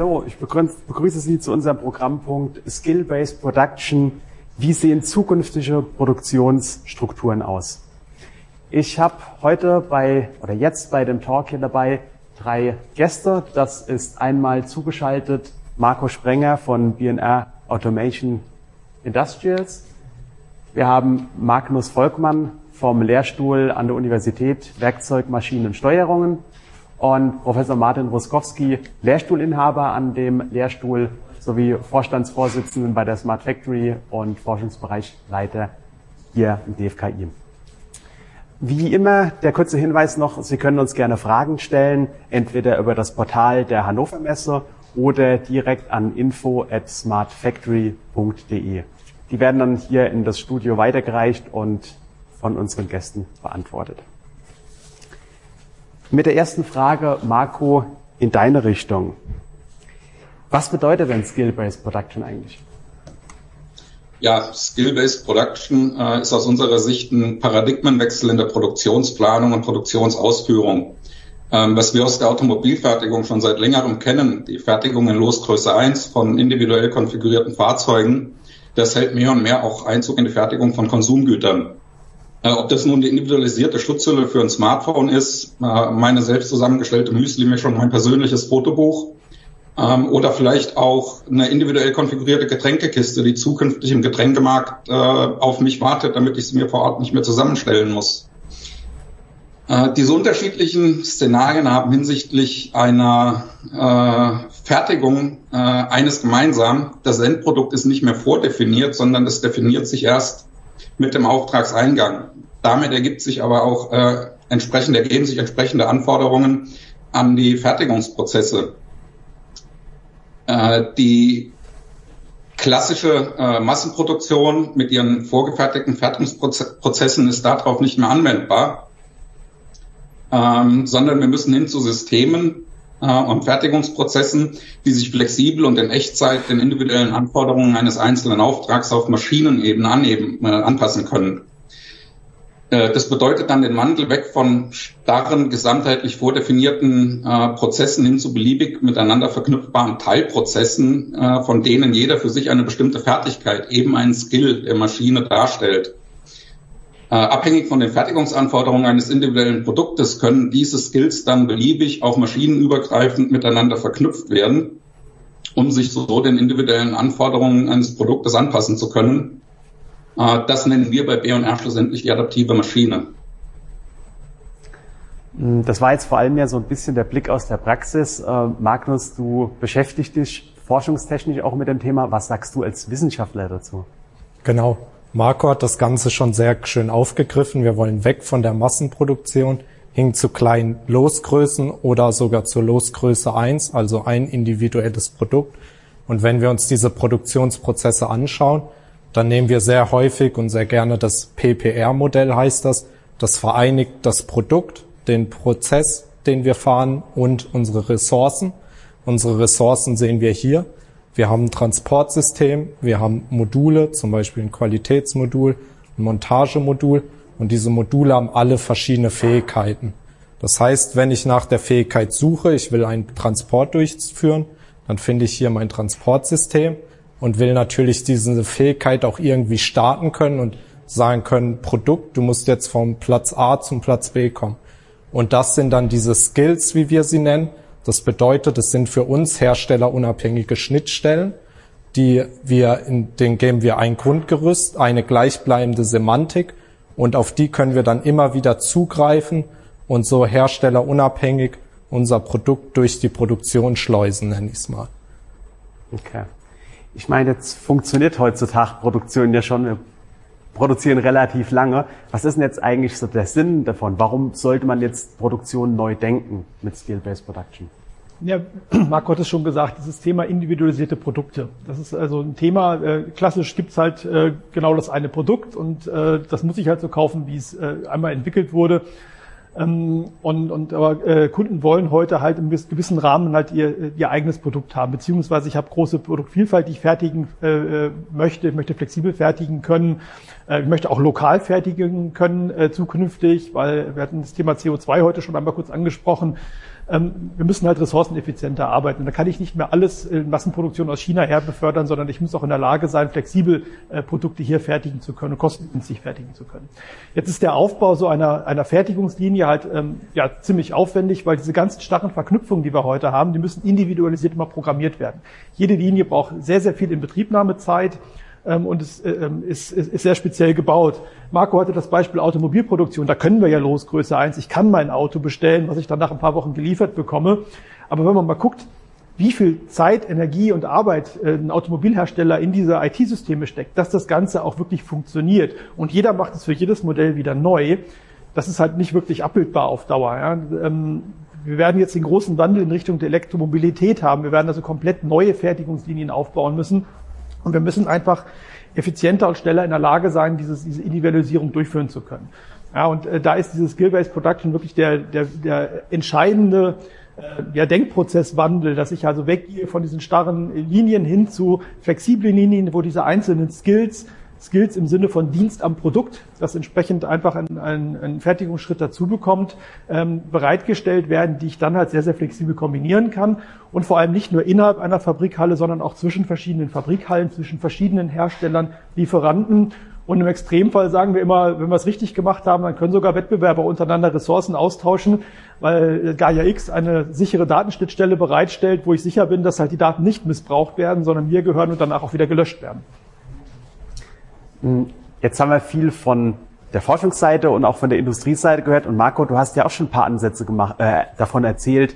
Hallo, ich begrüße Sie zu unserem Programmpunkt Skill-Based Production. Wie sehen zukünftige Produktionsstrukturen aus? Ich habe heute bei oder jetzt bei dem Talk hier dabei drei Gäste. Das ist einmal zugeschaltet Marco Sprenger von BNR Automation Industrials. Wir haben Magnus Volkmann vom Lehrstuhl an der Universität Werkzeug, Maschinen und Steuerungen und Professor Martin Ruskowski, Lehrstuhlinhaber an dem Lehrstuhl sowie Vorstandsvorsitzenden bei der Smart Factory und Forschungsbereichleiter hier im DFKI. Wie immer, der kurze Hinweis noch, Sie können uns gerne Fragen stellen, entweder über das Portal der Hannover Messe oder direkt an info at smartfactory.de. Die werden dann hier in das Studio weitergereicht und von unseren Gästen beantwortet. Mit der ersten Frage, Marco, in deine Richtung. Was bedeutet denn Skill-Based Production eigentlich? Ja, Skill-Based Production äh, ist aus unserer Sicht ein Paradigmenwechsel in der Produktionsplanung und Produktionsausführung. Ähm, was wir aus der Automobilfertigung schon seit längerem kennen, die Fertigung in Losgröße 1 von individuell konfigurierten Fahrzeugen, das hält mehr und mehr auch Einzug in die Fertigung von Konsumgütern. Äh, ob das nun die individualisierte Schutzhülle für ein Smartphone ist, äh, meine selbst zusammengestellte Müsli-Mischung, mein persönliches Fotobuch ähm, oder vielleicht auch eine individuell konfigurierte Getränkekiste, die zukünftig im Getränkemarkt äh, auf mich wartet, damit ich sie mir vor Ort nicht mehr zusammenstellen muss. Diese unterschiedlichen Szenarien haben hinsichtlich einer Fertigung eines gemeinsam. Das Endprodukt ist nicht mehr vordefiniert, sondern es definiert sich erst mit dem Auftragseingang. Damit ergibt sich aber auch äh, entsprechend ergeben sich entsprechende Anforderungen an die Fertigungsprozesse. Äh, die klassische äh, Massenproduktion mit ihren vorgefertigten Fertigungsprozessen ist darauf nicht mehr anwendbar, ähm, sondern wir müssen hin zu Systemen, und Fertigungsprozessen, die sich flexibel und in Echtzeit den individuellen Anforderungen eines einzelnen Auftrags auf Maschinenebene aneben, äh, anpassen können. Äh, das bedeutet dann den Wandel weg von starren, gesamtheitlich vordefinierten äh, Prozessen hin zu beliebig miteinander verknüpfbaren Teilprozessen, äh, von denen jeder für sich eine bestimmte Fertigkeit, eben einen Skill der Maschine darstellt. Äh, abhängig von den Fertigungsanforderungen eines individuellen Produktes können diese Skills dann beliebig auch maschinenübergreifend miteinander verknüpft werden, um sich so den individuellen Anforderungen eines Produktes anpassen zu können. Äh, das nennen wir bei B&R schlussendlich die adaptive Maschine. Das war jetzt vor allem ja so ein bisschen der Blick aus der Praxis. Äh, Magnus, du beschäftigst dich forschungstechnisch auch mit dem Thema. Was sagst du als Wissenschaftler dazu? Genau. Marco hat das Ganze schon sehr schön aufgegriffen. Wir wollen weg von der Massenproduktion hin zu kleinen Losgrößen oder sogar zur Losgröße 1, also ein individuelles Produkt. Und wenn wir uns diese Produktionsprozesse anschauen, dann nehmen wir sehr häufig und sehr gerne das PPR-Modell heißt das. Das vereinigt das Produkt, den Prozess, den wir fahren und unsere Ressourcen. Unsere Ressourcen sehen wir hier. Wir haben ein Transportsystem, wir haben Module, zum Beispiel ein Qualitätsmodul, ein Montagemodul und diese Module haben alle verschiedene Fähigkeiten. Das heißt, wenn ich nach der Fähigkeit suche, ich will einen Transport durchführen, dann finde ich hier mein Transportsystem und will natürlich diese Fähigkeit auch irgendwie starten können und sagen können, Produkt, du musst jetzt vom Platz A zum Platz B kommen. Und das sind dann diese Skills, wie wir sie nennen, das bedeutet, es sind für uns herstellerunabhängige Schnittstellen, die wir, in denen geben wir ein Grundgerüst, eine gleichbleibende Semantik und auf die können wir dann immer wieder zugreifen und so herstellerunabhängig unser Produkt durch die Produktion schleusen, nenne ich es mal. Okay. Ich meine, jetzt funktioniert heutzutage Produktion ja schon. Wir produzieren relativ lange. Was ist denn jetzt eigentlich so der Sinn davon? Warum sollte man jetzt Produktion neu denken mit Skill-Based Production? Ja, Marco hat es schon gesagt, dieses Thema individualisierte Produkte. Das ist also ein Thema, äh, klassisch gibt's halt äh, genau das eine Produkt und äh, das muss ich halt so kaufen, wie es äh, einmal entwickelt wurde. Ähm, und, und aber äh, Kunden wollen heute halt im gewissen Rahmen halt ihr, ihr eigenes Produkt haben, beziehungsweise ich habe große Produktvielfalt, die ich fertigen äh, äh, möchte, ich möchte flexibel fertigen können, äh, ich möchte auch lokal fertigen können äh, zukünftig, weil wir hatten das Thema CO2 heute schon einmal kurz angesprochen. ähm, wir müssen halt ressourceneffizienter arbeiten. Da kann ich nicht mehr alles in Massenproduktion aus China her befördern, sondern ich muss auch in der Lage sein, flexibel äh, Produkte hier fertigen zu können und kostengünstig fertigen zu können. Jetzt ist der Aufbau so einer, einer Fertigungslinie halt ähm, ja, ziemlich aufwendig, weil diese ganzen starren Verknüpfungen, die wir heute haben, die müssen individualisiert immer programmiert werden. Jede Linie braucht sehr, sehr viel Inbetriebnahmezeit ähm, und es äh, ähm, ist, ist, ist sehr speziell gebaut. Marco hatte das Beispiel Automobilproduktion, da können wir ja los, Größe 1. Ich kann mein Auto bestellen, was ich dann nach ein paar Wochen geliefert bekomme. Aber wenn man mal guckt, wie viel Zeit, Energie und Arbeit äh, ein Automobilhersteller in diese IT-Systeme steckt, dass das Ganze auch wirklich funktioniert und jeder macht es für jedes Modell wieder neu, das ist halt nicht wirklich abbildbar auf Dauer. Ja. Ähm, wir werden jetzt den großen Wandel in Richtung der Elektromobilität haben. Wir werden also komplett neue Fertigungslinien aufbauen müssen und wir müssen einfach effizienter und schneller in der Lage sein, dieses, diese Individualisierung durchführen zu können. Ja, und äh, da ist dieses Skill-Based Production wirklich der, der, der entscheidende äh, ja, Denkprozesswandel, dass ich also weggehe von diesen starren Linien hin zu flexiblen Linien, wo diese einzelnen Skills Skills im Sinne von Dienst am Produkt, das entsprechend einfach einen, einen, Fertigungsschritt dazu bekommt, ähm, bereitgestellt werden, die ich dann halt sehr, sehr flexibel kombinieren kann und vor allem nicht nur innerhalb einer Fabrikhalle, sondern auch zwischen verschiedenen Fabrikhallen, zwischen verschiedenen Herstellern, Lieferanten. Und im Extremfall sagen wir immer, wenn wir es richtig gemacht haben, dann können sogar Wettbewerber untereinander Ressourcen austauschen, weil Gaia X eine sichere Datenschnittstelle bereitstellt, wo ich sicher bin, dass halt die Daten nicht missbraucht werden, sondern mir gehören und danach auch wieder gelöscht werden. Hm, jetzt haben wir viel von der Forschungsseite und auch von der Industrieseite gehört. Und Marco, du hast ja auch schon ein paar Ansätze gemacht, äh, davon erzählt.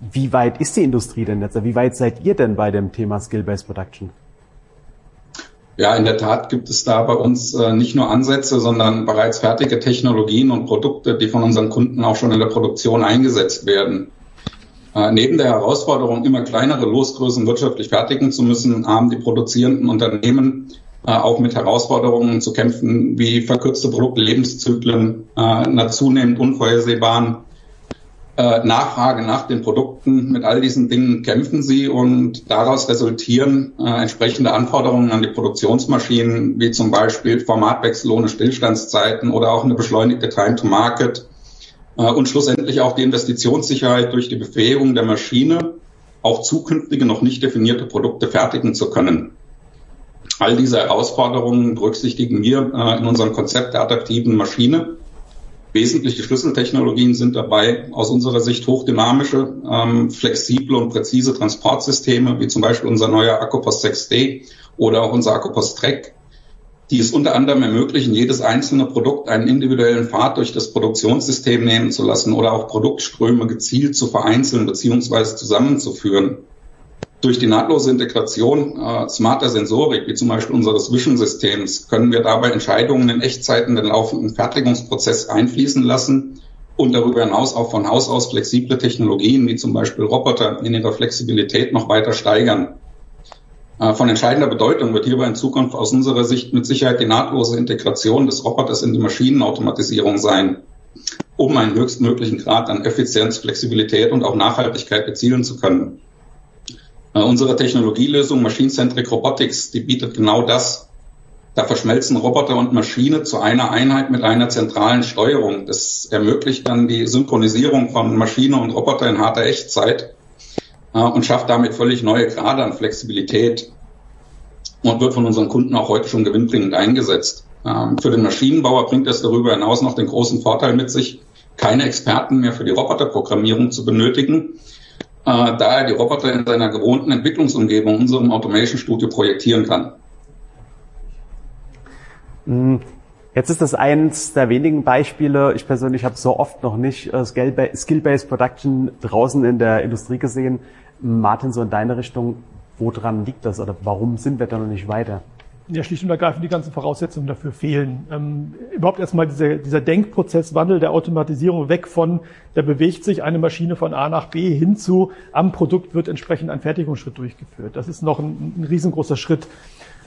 Wie weit ist die Industrie denn jetzt? Wie weit seid ihr denn bei dem Thema Skill-Based Production? Ja, in der Tat gibt es da bei uns äh, nicht nur Ansätze, sondern bereits fertige Technologien und Produkte, die von unseren Kunden auch schon in der Produktion eingesetzt werden. Äh, neben der Herausforderung, immer kleinere Losgrößen wirtschaftlich fertigen zu müssen, haben die produzierenden Unternehmen auch mit Herausforderungen zu kämpfen, wie verkürzte Produktlebenszyklen, äh, einer zunehmend unvorhersehbaren äh, Nachfrage nach den Produkten. Mit all diesen Dingen kämpfen sie und daraus resultieren äh, entsprechende Anforderungen an die Produktionsmaschinen, wie zum Beispiel Formatwechsel ohne Stillstandszeiten oder auch eine beschleunigte Time to Market äh, und schlussendlich auch die Investitionssicherheit durch die Befähigung der Maschine, auch zukünftige noch nicht definierte Produkte fertigen zu können. All diese Herausforderungen berücksichtigen wir äh, in unserem Konzept der adaptiven Maschine. Wesentliche Schlüsseltechnologien sind dabei aus unserer Sicht hochdynamische, ähm, flexible und präzise Transportsysteme, wie zum Beispiel unser neuer Akkupost 6D oder auch unser Akkupost Track, die es unter anderem ermöglichen, jedes einzelne Produkt einen individuellen Pfad durch das Produktionssystem nehmen zu lassen oder auch Produktströme gezielt zu vereinzeln bzw. zusammenzuführen. Durch die nahtlose Integration äh, smarter Sensorik, wie zum Beispiel unseres Vision-Systems, können wir dabei Entscheidungen in Echtzeit in den laufenden Fertigungsprozess einfließen lassen und darüber hinaus auch von Haus aus flexible Technologien, wie zum Beispiel Roboter, in ihrer Flexibilität noch weiter steigern. Äh, von entscheidender Bedeutung wird hierbei in Zukunft aus unserer Sicht mit Sicherheit die nahtlose Integration des Roboters in die Maschinenautomatisierung sein, um einen höchstmöglichen Grad an Effizienz, Flexibilität und auch Nachhaltigkeit erzielen zu können. Äh, unsere Technologielösung Machine-Centric Robotics, die bietet genau das. Da verschmelzen Roboter und Maschine zu einer Einheit mit einer zentralen Steuerung. Das ermöglicht dann die Synchronisierung von Maschine und Roboter in harter Echtzeit äh, und schafft damit völlig neue Grade an Flexibilität und wird von unseren Kunden auch heute schon gewinnbringend eingesetzt. Ähm, für den Maschinenbauer bringt es darüber hinaus noch den großen Vorteil mit sich, keine Experten mehr für die Roboterprogrammierung zu benötigen, da er die Roboter in seiner gewohnten Entwicklungsumgebung, unserem Automation Studio, projektieren kann. Hm, jetzt ist das eins der wenigen Beispiele. Ich persönlich habe so oft noch nicht äh, Skill-Based Production draußen in der Industrie gesehen. Martin, so in deine Richtung, woran liegt das oder warum sind wir da noch nicht weiter? Ja, schlicht und ergreifend die ganzen Voraussetzungen dafür fehlen. Ähm, überhaupt erstmal dieser, dieser Denkprozesswandel der Automatisierung weg von, da bewegt sich eine Maschine von A nach B hin zu, am Produkt wird entsprechend ein Fertigungsschritt durchgeführt. Das ist noch ein, ein riesengroßer Schritt.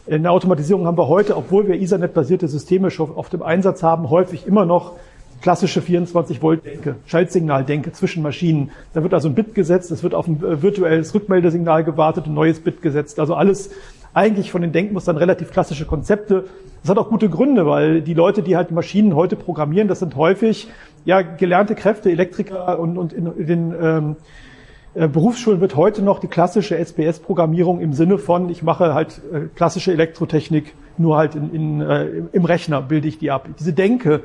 In der Automatisierung haben wir heute, obwohl wir Ethernet-basierte Systeme schon auf dem Einsatz haben, häufig immer noch klassische 24-Volt-Denke, Schaltsignal-Denke zwischen Maschinen. Da wird also ein Bit gesetzt, es wird auf ein äh, virtuelles Rückmeldesignal gewartet, ein neues Bit gesetzt. Also alles eigentlich von den Denkmustern relativ klassische Konzepte. Das hat auch gute Gründe, weil die Leute, die halt Maschinen heute programmieren, das sind häufig ja gelernte Kräfte, Elektriker und, und in, den ähm, äh, Berufsschulen wird heute noch die klassische SPS-Programmierung im Sinne von, ich mache halt äh, klassische Elektrotechnik, nur halt in, in, äh, im Rechner bilde ich die ab. Diese Denke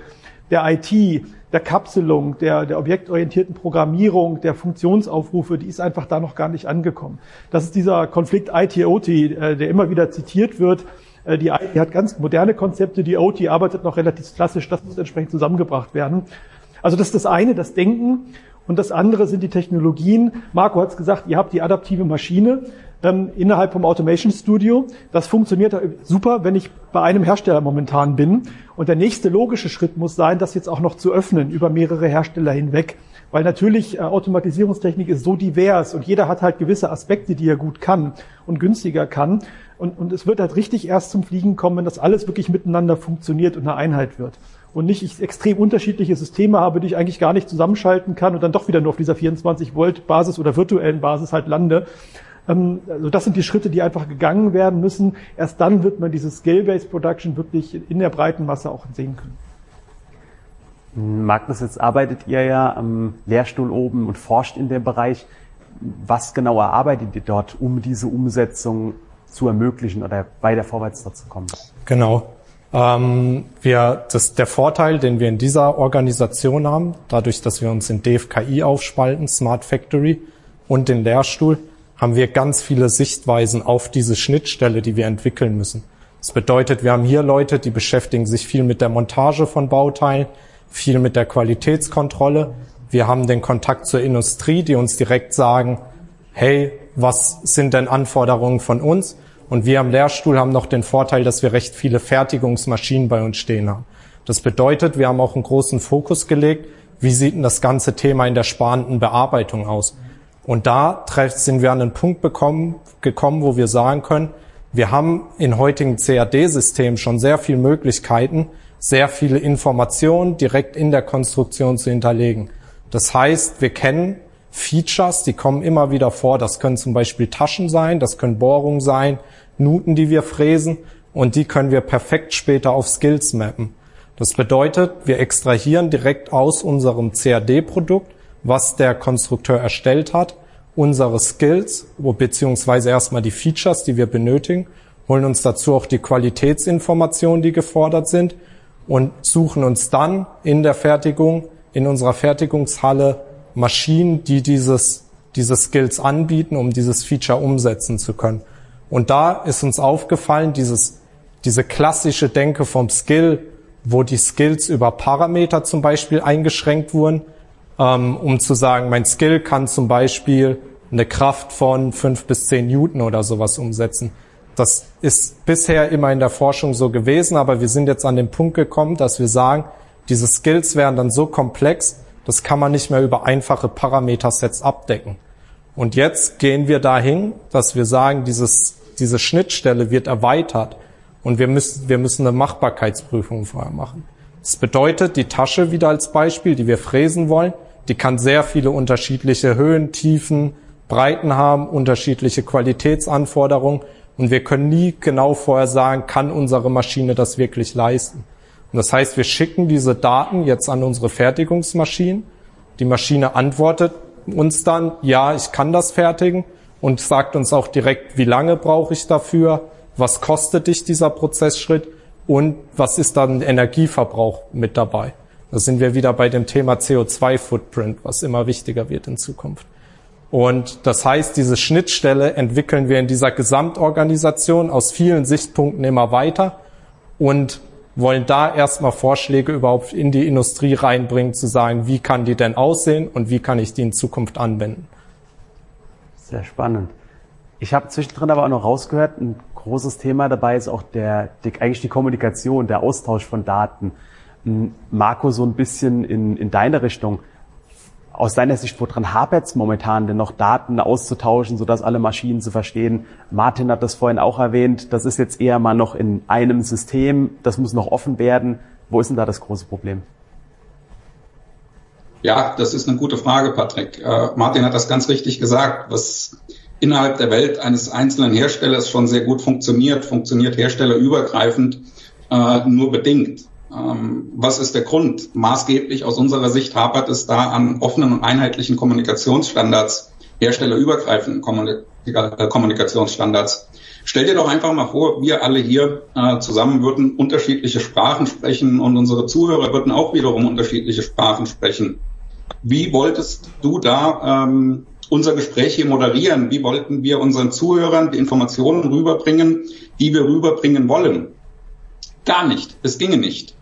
der IT, der Kapselung, der, der objektorientierten Programmierung, der Funktionsaufrufe, die ist einfach da noch gar nicht angekommen. Das ist dieser Konflikt IT-OT, äh, der immer wieder zitiert wird. Äh, die IT hat ganz moderne Konzepte, die OT arbeitet noch relativ klassisch, das muss entsprechend zusammengebracht werden. Also das ist das eine, das Denken. Und das andere sind die Technologien. Marco hat es gesagt, ihr habt die adaptive Maschine ähm, innerhalb vom Automation Studio. Das funktioniert super, wenn ich bei einem Hersteller momentan bin. Und der nächste logische Schritt muss sein, das jetzt auch noch zu öffnen über mehrere Hersteller hinweg. Weil natürlich äh, Automatisierungstechnik ist so divers und jeder hat halt gewisse Aspekte, die er gut kann und günstiger kann. Und, und es wird halt richtig erst zum Fliegen kommen, wenn das alles wirklich miteinander funktioniert und eine Einheit wird und nicht ich extrem unterschiedliche Systeme habe, die ich eigentlich gar nicht zusammenschalten kann und dann doch wieder nur auf dieser 24 Volt Basis oder virtuellen Basis halt lande. Ähm, also das sind die Schritte, die einfach gegangen werden müssen. Erst dann wird man dieses Scale-Based Production wirklich in der breiten Masse auch sehen können. Magnus, jetzt arbeitet ihr ja am Lehrstuhl oben und forscht in dem Bereich. Was genau erarbeitet ihr dort, um diese Umsetzung zu ermöglichen oder weiter vorwärts dazu kommen? Genau. Ähm, wir, das, der Vorteil, den wir in dieser Organisation haben, dadurch, dass wir uns in DFKI aufspalten, Smart Factory und den Lehrstuhl, haben wir ganz viele Sichtweisen auf diese Schnittstelle, die wir entwickeln müssen. Das bedeutet, wir haben hier Leute, die beschäftigen sich viel mit der Montage von Bauteilen, viel mit der Qualitätskontrolle. Wir haben den Kontakt zur Industrie, die uns direkt sagen, hey, was sind denn Anforderungen von uns? Und wir am Lehrstuhl haben noch den Vorteil, dass wir recht viele Fertigungsmaschinen bei uns stehen haben. Das bedeutet, wir haben auch einen großen Fokus gelegt, wie sieht denn das ganze Thema in der sparenden Bearbeitung aus? Und da sind wir an einen Punkt bekommen, gekommen, wo wir sagen können, wir haben in heutigen CAD-Systemen schon sehr viele Möglichkeiten, sehr viele Informationen direkt in der Konstruktion zu hinterlegen. Das heißt, wir kennen Features, die kommen immer wieder vor. Das können zum Beispiel Taschen sein, das können Bohrungen sein, Nuten, die wir fräsen und die können wir perfekt später auf Skills mappen. Das bedeutet, wir extrahieren direkt aus unserem CAD-Produkt, was der Konstrukteur erstellt hat, unsere Skills, beziehungsweise erstmal die Features, die wir benötigen, holen uns dazu auch die Qualitätsinformationen, die gefordert sind und suchen uns dann in der Fertigung, in unserer Fertigungshalle Maschinen, die dieses, diese Skills anbieten, um dieses Feature umsetzen zu können. Und da ist uns aufgefallen, dieses, diese klassische Denke vom Skill, wo die Skills über Parameter zum Beispiel eingeschränkt wurden, um zu sagen, mein Skill kann zum Beispiel eine Kraft von fünf bis zehn Newton oder sowas umsetzen. Das ist bisher immer in der Forschung so gewesen, aber wir sind jetzt an den Punkt gekommen, dass wir sagen, diese Skills wären dann so komplex, das kann man nicht mehr über einfache Parametersets abdecken. Und jetzt gehen wir dahin, dass wir sagen, dieses diese Schnittstelle wird erweitert und wir müssen, wir müssen eine Machbarkeitsprüfung vorher machen. Das bedeutet, die Tasche wieder als Beispiel, die wir fräsen wollen, die kann sehr viele unterschiedliche Höhen, Tiefen, Breiten haben, unterschiedliche Qualitätsanforderungen und wir können nie genau vorher sagen, kann unsere Maschine das wirklich leisten. Und das heißt, wir schicken diese Daten jetzt an unsere Fertigungsmaschinen. Die Maschine antwortet uns dann, ja, ich kann das fertigen und sagt uns auch direkt, wie lange brauche ich dafür, was kostet dich dieser Prozessschritt und was ist dann Energieverbrauch mit dabei. Da sind wir wieder bei dem Thema CO2-Footprint, was immer wichtiger wird in Zukunft. Und das heißt, diese Schnittstelle entwickeln wir in dieser Gesamtorganisation aus vielen Sichtpunkten immer weiter und wollen da erstmal Vorschläge überhaupt in die Industrie reinbringen, zu sagen, wie kann die denn aussehen und wie kann ich die in Zukunft anwenden. Sehr spannend. Ich habe zwischendrin aber auch noch rausgehört, ein großes Thema dabei ist auch der, die, eigentlich die Kommunikation, der Austausch von Daten. Marco, so ein bisschen in, in deine Richtung. Aus deiner Sicht, woran hapert es momentan denn noch Daten auszutauschen, sodass alle Maschinen zu verstehen? Martin hat das vorhin auch erwähnt, das ist jetzt eher mal noch in einem System, das muss noch offen werden. Wo ist denn da das große Problem? Ja, das ist eine gute Frage, Patrick. Äh, Martin hat das ganz richtig gesagt. Was innerhalb der Welt eines einzelnen Herstellers schon sehr gut funktioniert, funktioniert herstellerübergreifend äh, nur bedingt. Ähm, was ist der Grund? Maßgeblich aus unserer Sicht hapert es da an offenen und einheitlichen Kommunikationsstandards, herstellerübergreifenden äh, Kommunikationsstandards. Stell dir doch einfach mal vor, wir alle hier äh, zusammen würden unterschiedliche Sprachen sprechen und unsere Zuhörer würden auch wiederum unterschiedliche Sprachen sprechen. Wie wolltest du da ähm, unser Gespräch hier moderieren? Wie wollten wir unseren Zuhörern die Informationen rüberbringen, die wir rüberbringen wollen? Gar nicht. Es ginge nicht.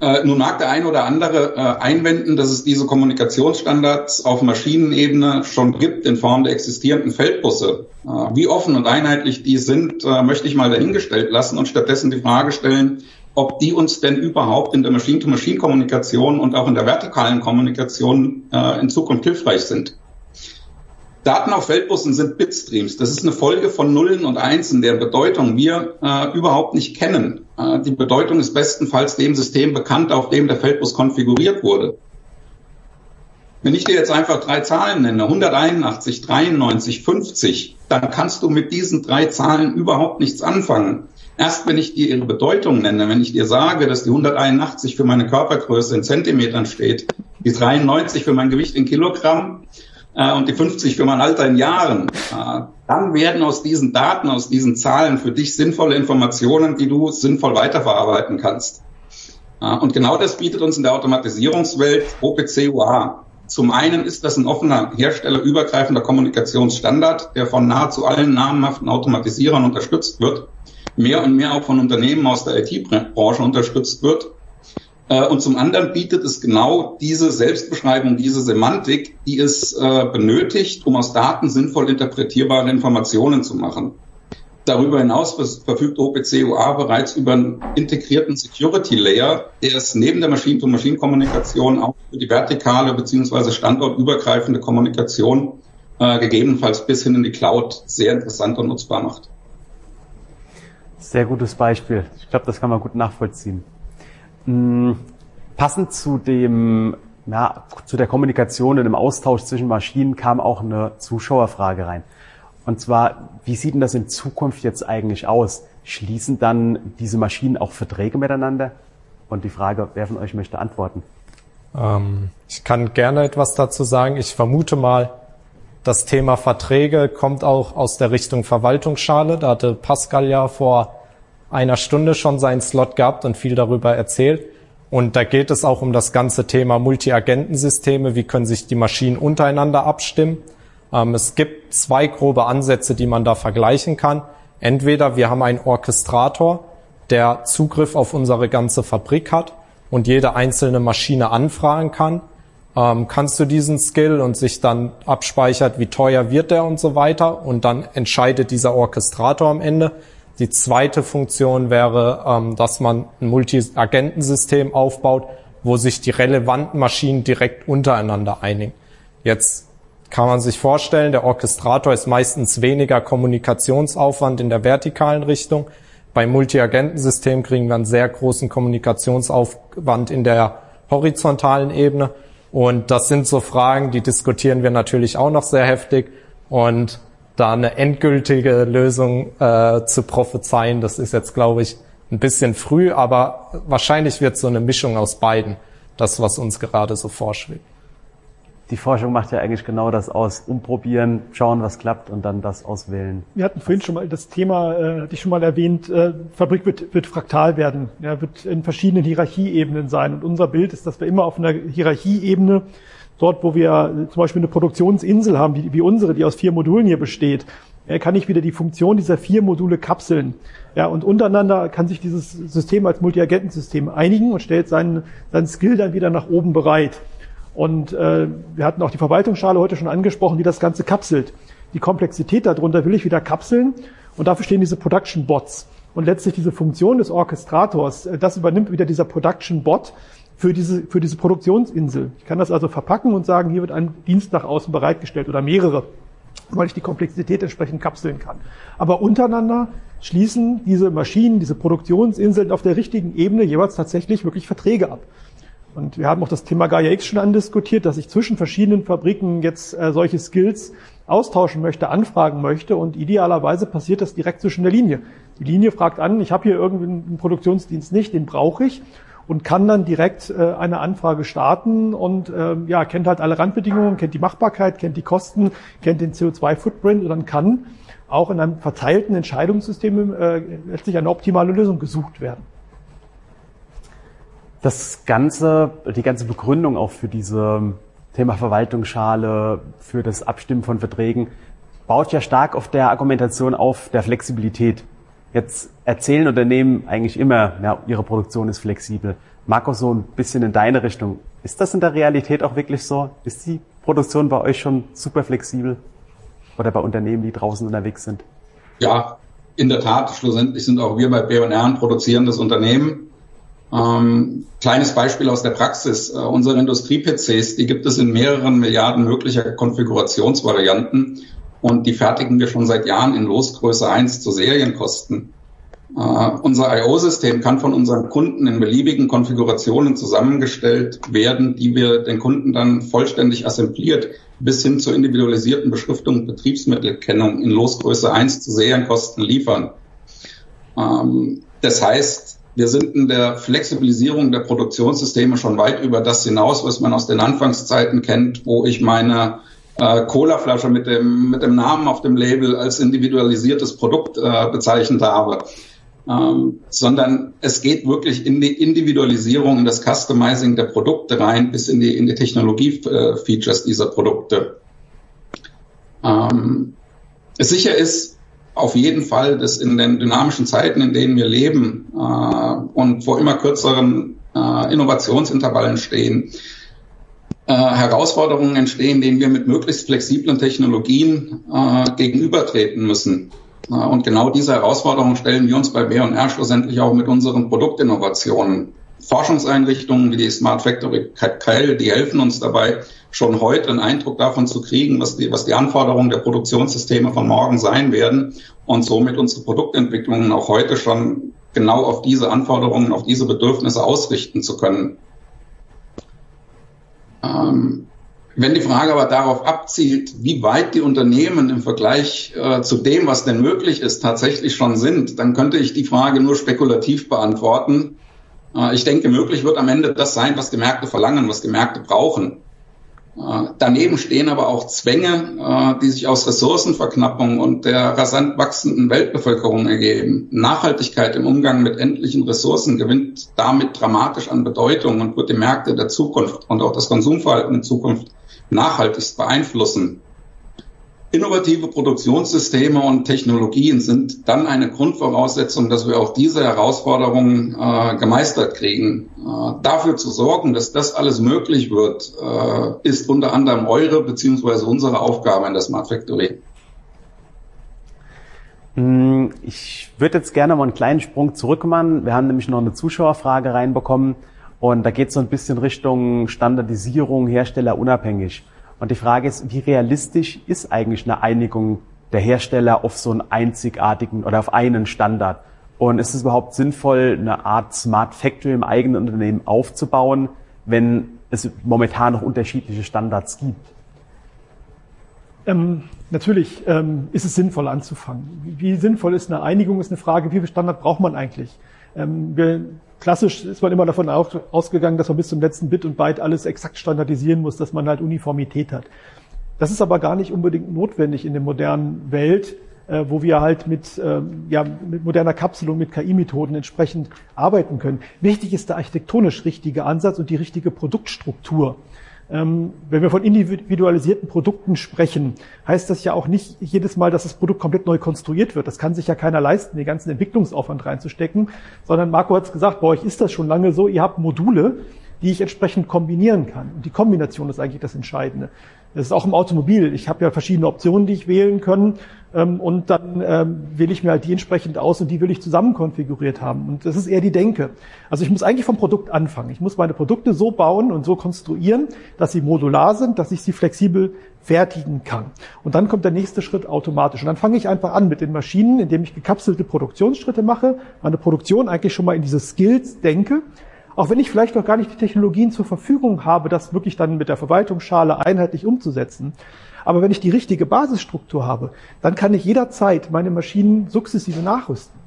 Äh, nun mag der ein oder andere äh, einwenden, dass es diese Kommunikationsstandards auf Maschinenebene schon gibt in Form der existierenden Feldbusse. Äh, wie offen und einheitlich die sind, äh, möchte ich mal dahingestellt lassen und stattdessen die Frage stellen, ob die uns denn überhaupt in der Machine-to-Machine-Kommunikation und auch in der vertikalen Kommunikation äh, in Zukunft hilfreich sind. Daten auf Feldbussen sind Bitstreams. Das ist eine Folge von Nullen und Einsen, der Bedeutung wir äh, überhaupt nicht kennen. Äh, die Bedeutung ist bestenfalls dem System bekannt, auf dem der Feldbus konfiguriert wurde. Wenn ich dir jetzt einfach drei Zahlen nenne, 181, 93, 50, dann kannst du mit diesen drei Zahlen überhaupt nichts anfangen. Erst wenn ich dir ihre Bedeutung nenne, wenn ich dir sage, dass die 181 für meine Körpergröße in Zentimetern steht, die 93 für mein Gewicht in Kilogramm äh, und die 50 für mein Alter in Jahren, äh, dann werden aus diesen Daten, aus diesen Zahlen für dich sinnvolle Informationen, die du sinnvoll weiterverarbeiten kannst. Äh, und genau das bietet uns in der Automatisierungswelt OPC UA. Zum einen ist das ein offener herstellerübergreifender Kommunikationsstandard, der von nahezu allen namhaften Automatisierern unterstützt wird, mehr und mehr auch von Unternehmen aus der IT-Branche unterstützt wird und zum anderen bietet es genau diese Selbstbeschreibung, diese Semantik, die es äh, benötigt, um aus Daten sinnvoll interpretierbare Informationen zu machen. Darüber hinaus verfügt OPC UA bereits über einen integrierten Security Layer, der es neben der Machine-to-Machine-Kommunikation auch für die vertikale beziehungsweise standortübergreifende Kommunikation äh, gegebenenfalls bis hin in die Cloud sehr interessant und nutzbar macht. Sehr gutes Beispiel. Ich glaube, das kann man gut nachvollziehen. Hm, passend zu dem, ja, zu der Kommunikation und dem Austausch zwischen Maschinen kam auch eine Zuschauerfrage rein. Und zwar, wie sieht denn das in Zukunft jetzt eigentlich aus? Schließen dann diese Maschinen auch Verträge miteinander? Und die Frage, wer von euch möchte antworten? Ähm, ich kann gerne etwas dazu sagen. Ich vermute mal, das Thema Verträge kommt auch aus der Richtung Verwaltungsschale. Da hatte Pascal ja vor einer Stunde schon seinen Slot gehabt und viel darüber erzählt. Und da geht es auch um das ganze Thema Multi-Agentensysteme. Wie können sich die Maschinen untereinander abstimmen? Ähm, es gibt zwei grobe Ansätze, die man da vergleichen kann. Entweder wir haben einen Orchestrator, der Zugriff auf unsere ganze Fabrik hat und jede einzelne Maschine anfragen kann. Ähm, kannst du diesen Skill und sich dann abspeichert, wie teuer wird der und so weiter und dann entscheidet dieser Orchestrator am Ende, die zweite Funktion wäre, ähm, dass man ein Multi-Agentensystem aufbaut, wo sich die relevanten Maschinen direkt untereinander einigen. Jetzt kann man sich vorstellen, der Orchestrator ist meistens weniger Kommunikationsaufwand in der vertikalen Richtung. Beim Multi-Agentensystem kriegen wir einen sehr großen Kommunikationsaufwand in der horizontalen Ebene. Und das sind so Fragen, die diskutieren wir natürlich auch noch sehr heftig. Und da eine endgültige Lösung äh, zu prophezeien, das ist jetzt, glaube ich, ein bisschen früh, aber wahrscheinlich wird so eine Mischung aus beiden, das, was uns gerade so vorschwebt. Die Forschung macht ja eigentlich genau das aus. Umprobieren, schauen, was klappt und dann das auswählen. Wir hatten vorhin schon mal das Thema, äh, hatte ich schon mal erwähnt, äh, Fabrik wird, wird fraktal werden, ja, wird in verschiedenen Hierarchieebenen sein. Und unser Bild ist, dass wir immer auf einer Hierarchieebene dort, wo wir zum Beispiel eine Produktionsinsel haben, wie, wie unsere, die aus vier Modulen hier besteht, kann ich wieder die Funktion dieser vier Module kapseln. Ja, und untereinander kann sich dieses System als Multiagentensystem einigen und stellt seinen, seinen Skill dann wieder nach oben bereit. Und äh, wir hatten auch die Verwaltungsschale heute schon angesprochen, die das Ganze kapselt. Die Komplexität darunter will ich wieder kapseln und dafür stehen diese Production Bots. Und letztlich diese Funktion des Orchestrators, äh, das übernimmt wieder dieser Production Bot, für diese, für diese Produktionsinsel. Ich kann das also verpacken und sagen, hier wird ein Dienst nach außen bereitgestellt oder mehrere, weil ich die Komplexität entsprechend kapseln kann. Aber untereinander schließen diese Maschinen, diese Produktionsinseln auf der richtigen Ebene jeweils tatsächlich wirklich Verträge ab. Und wir haben auch das Thema Gaia X schon andiskutiert, dass ich zwischen verschiedenen Fabriken jetzt äh, solche Skills austauschen möchte, anfragen möchte und idealerweise passiert das direkt zwischen der Linie. Die Linie fragt an, ich habe hier irgendwie einen Produktionsdienst nicht, den brauche ich und kann dann direkt äh, eine Anfrage starten und äh, ja, kennt halt alle Randbedingungen, kennt die Machbarkeit, kennt die Kosten, kennt den CO2-Footprint und dann kann auch in einem verteilten Entscheidungssystem äh, letztlich eine optimale Lösung gesucht werden. Das ganze, die ganze Begründung auch für diese Thema Verwaltungsschale, für das Abstimmen von Verträgen, baut ja stark auf der Argumentation auf der Flexibilität. Jetzt erzählen Unternehmen eigentlich immer, ja, ihre Produktion ist flexibel. Marco, so ein bisschen in deine Richtung. Ist das in der Realität auch wirklich so? Ist die Produktion bei euch schon super flexibel? Oder bei Unternehmen, die draußen unterwegs sind? Ja, in der Tat. Schlussendlich sind auch wir bei B&R ein produzierendes Unternehmen. Ähm, kleines Beispiel aus der Praxis. Äh, unsere Industrie-PCs, die gibt es in mehreren Milliarden möglicher Konfigurationsvarianten und die fertigen wir schon seit Jahren in Losgröße 1 zu Serienkosten. Uh, unser IO-System kann von unseren Kunden in beliebigen Konfigurationen zusammengestellt werden, die wir den Kunden dann vollständig assembliert bis hin zur individualisierten Beschriftung und Betriebsmittelkennung in Losgröße 1 zu Serienkosten liefern. Uh, das heißt, wir sind in der Flexibilisierung der Produktionssysteme schon weit über das hinaus, was man aus den Anfangszeiten kennt, wo ich meine äh, Colaflasche mit dem, mit dem Namen auf dem Label als individualisiertes Produkt äh, bezeichnet habe. Ähm, sondern es geht wirklich in die Individualisierung, in das Customizing der Produkte rein, bis in die, in die Technologie-Features äh, dieser Produkte. Ähm, sicher ist, auf jeden Fall, dass in den dynamischen Zeiten, in denen wir leben äh, und vor immer kürzeren äh, Innovationsintervallen stehen, äh, Herausforderungen entstehen, denen wir mit möglichst flexiblen Technologien äh, gegenübertreten müssen. Äh, und genau diese Herausforderungen stellen wir uns bei B&R schlussendlich auch mit unseren Produktinnovationen. Forschungseinrichtungen wie die Smart Factory KL, die helfen uns dabei, schon heute einen Eindruck davon zu kriegen, was die, was die Anforderungen der Produktionssysteme von morgen sein werden und somit unsere Produktentwicklungen auch heute schon genau auf diese Anforderungen, auf diese Bedürfnisse ausrichten zu können. Ähm, wenn die Frage aber darauf abzielt, wie weit die Unternehmen im Vergleich äh, zu dem, was denn möglich ist, tatsächlich schon sind, dann könnte ich die Frage nur spekulativ beantworten. Äh, ich denke, möglich wird am Ende das sein, was die Märkte verlangen, was die Märkte brauchen. Äh, daneben stehen aber auch Zwänge, äh, die sich aus Ressourcenverknappung und der rasant wachsenden Weltbevölkerung ergeben. Nachhaltigkeit im Umgang mit endlichen Ressourcen gewinnt damit dramatisch an Bedeutung und wird die Märkte der Zukunft und auch das Konsumverhalten in Zukunft nachhaltigst beeinflussen. Innovative Produktionssysteme und Technologien sind dann eine Grundvoraussetzung, dass wir auch diese Herausforderungen äh, gemeistert kriegen. Äh, dafür zu sorgen, dass das alles möglich wird, äh, ist unter anderem eure bzw. unsere Aufgabe in der Smart Factory. Hm, ich würde jetzt gerne mal einen kleinen Sprung zurück machen. Wir haben nämlich noch eine Zuschauerfrage reinbekommen und da geht es so ein bisschen Richtung Standardisierung, herstellerunabhängig. Und die Frage ist, wie realistisch ist eigentlich eine Einigung der Hersteller auf so einen einzigartigen oder auf einen Standard? Und ist es überhaupt sinnvoll, eine Art Smart Factory im eigenen Unternehmen aufzubauen, wenn es momentan noch unterschiedliche Standards gibt? Ähm, natürlich ähm, ist es sinnvoll anzufangen. Wie, wie, sinnvoll ist eine Einigung, ist eine Frage, wie viel Standard braucht man eigentlich? Ähm, wir klassisch ist man immer davon ausgegangen, dass man bis zum letzten Bit und Byte alles exakt standardisieren muss, dass man halt Uniformität hat. Das ist aber gar nicht unbedingt notwendig in der modernen Welt, äh, wo wir halt mit, äh, ja, mit moderner Kapselung, mit KI-Methoden entsprechend arbeiten können. Wichtig ist der architektonisch richtige Ansatz und die richtige Produktstruktur. Ähm, wenn wir von individualisierten Produkten sprechen, heißt das ja auch nicht jedes Mal, dass das Produkt komplett neu konstruiert wird. Das kann sich ja keiner leisten, den ganzen Entwicklungsaufwand reinzustecken, sondern Marco hat es gesagt, bei euch ist das schon lange so, ihr habt Module, die ich entsprechend kombinieren kann. Und die Kombination ist eigentlich das Entscheidende. Das ist auch im Automobil. Ich habe ja verschiedene Optionen, die ich wählen kann. Ähm, und dann ähm, wähle ich mir halt die entsprechend aus und die will ich zusammen konfiguriert haben. Und das ist eher die Denke. Also ich muss eigentlich vom Produkt anfangen. Ich muss meine Produkte so bauen und so konstruieren, dass sie modular sind, dass ich sie flexibel fertigen kann. Und dann kommt der nächste Schritt automatisch. Und dann fange ich einfach an mit den Maschinen, indem ich gekapselte Produktionsschritte mache, meine Produktion eigentlich schon mal in diese Skills denke auch wenn ich vielleicht noch gar nicht die Technologien zur Verfügung habe, das wirklich dann mit der Verwaltungsschale einheitlich umzusetzen. Aber wenn ich die richtige Basisstruktur habe, dann kann ich jederzeit meine Maschinen sukzessive nachrüsten.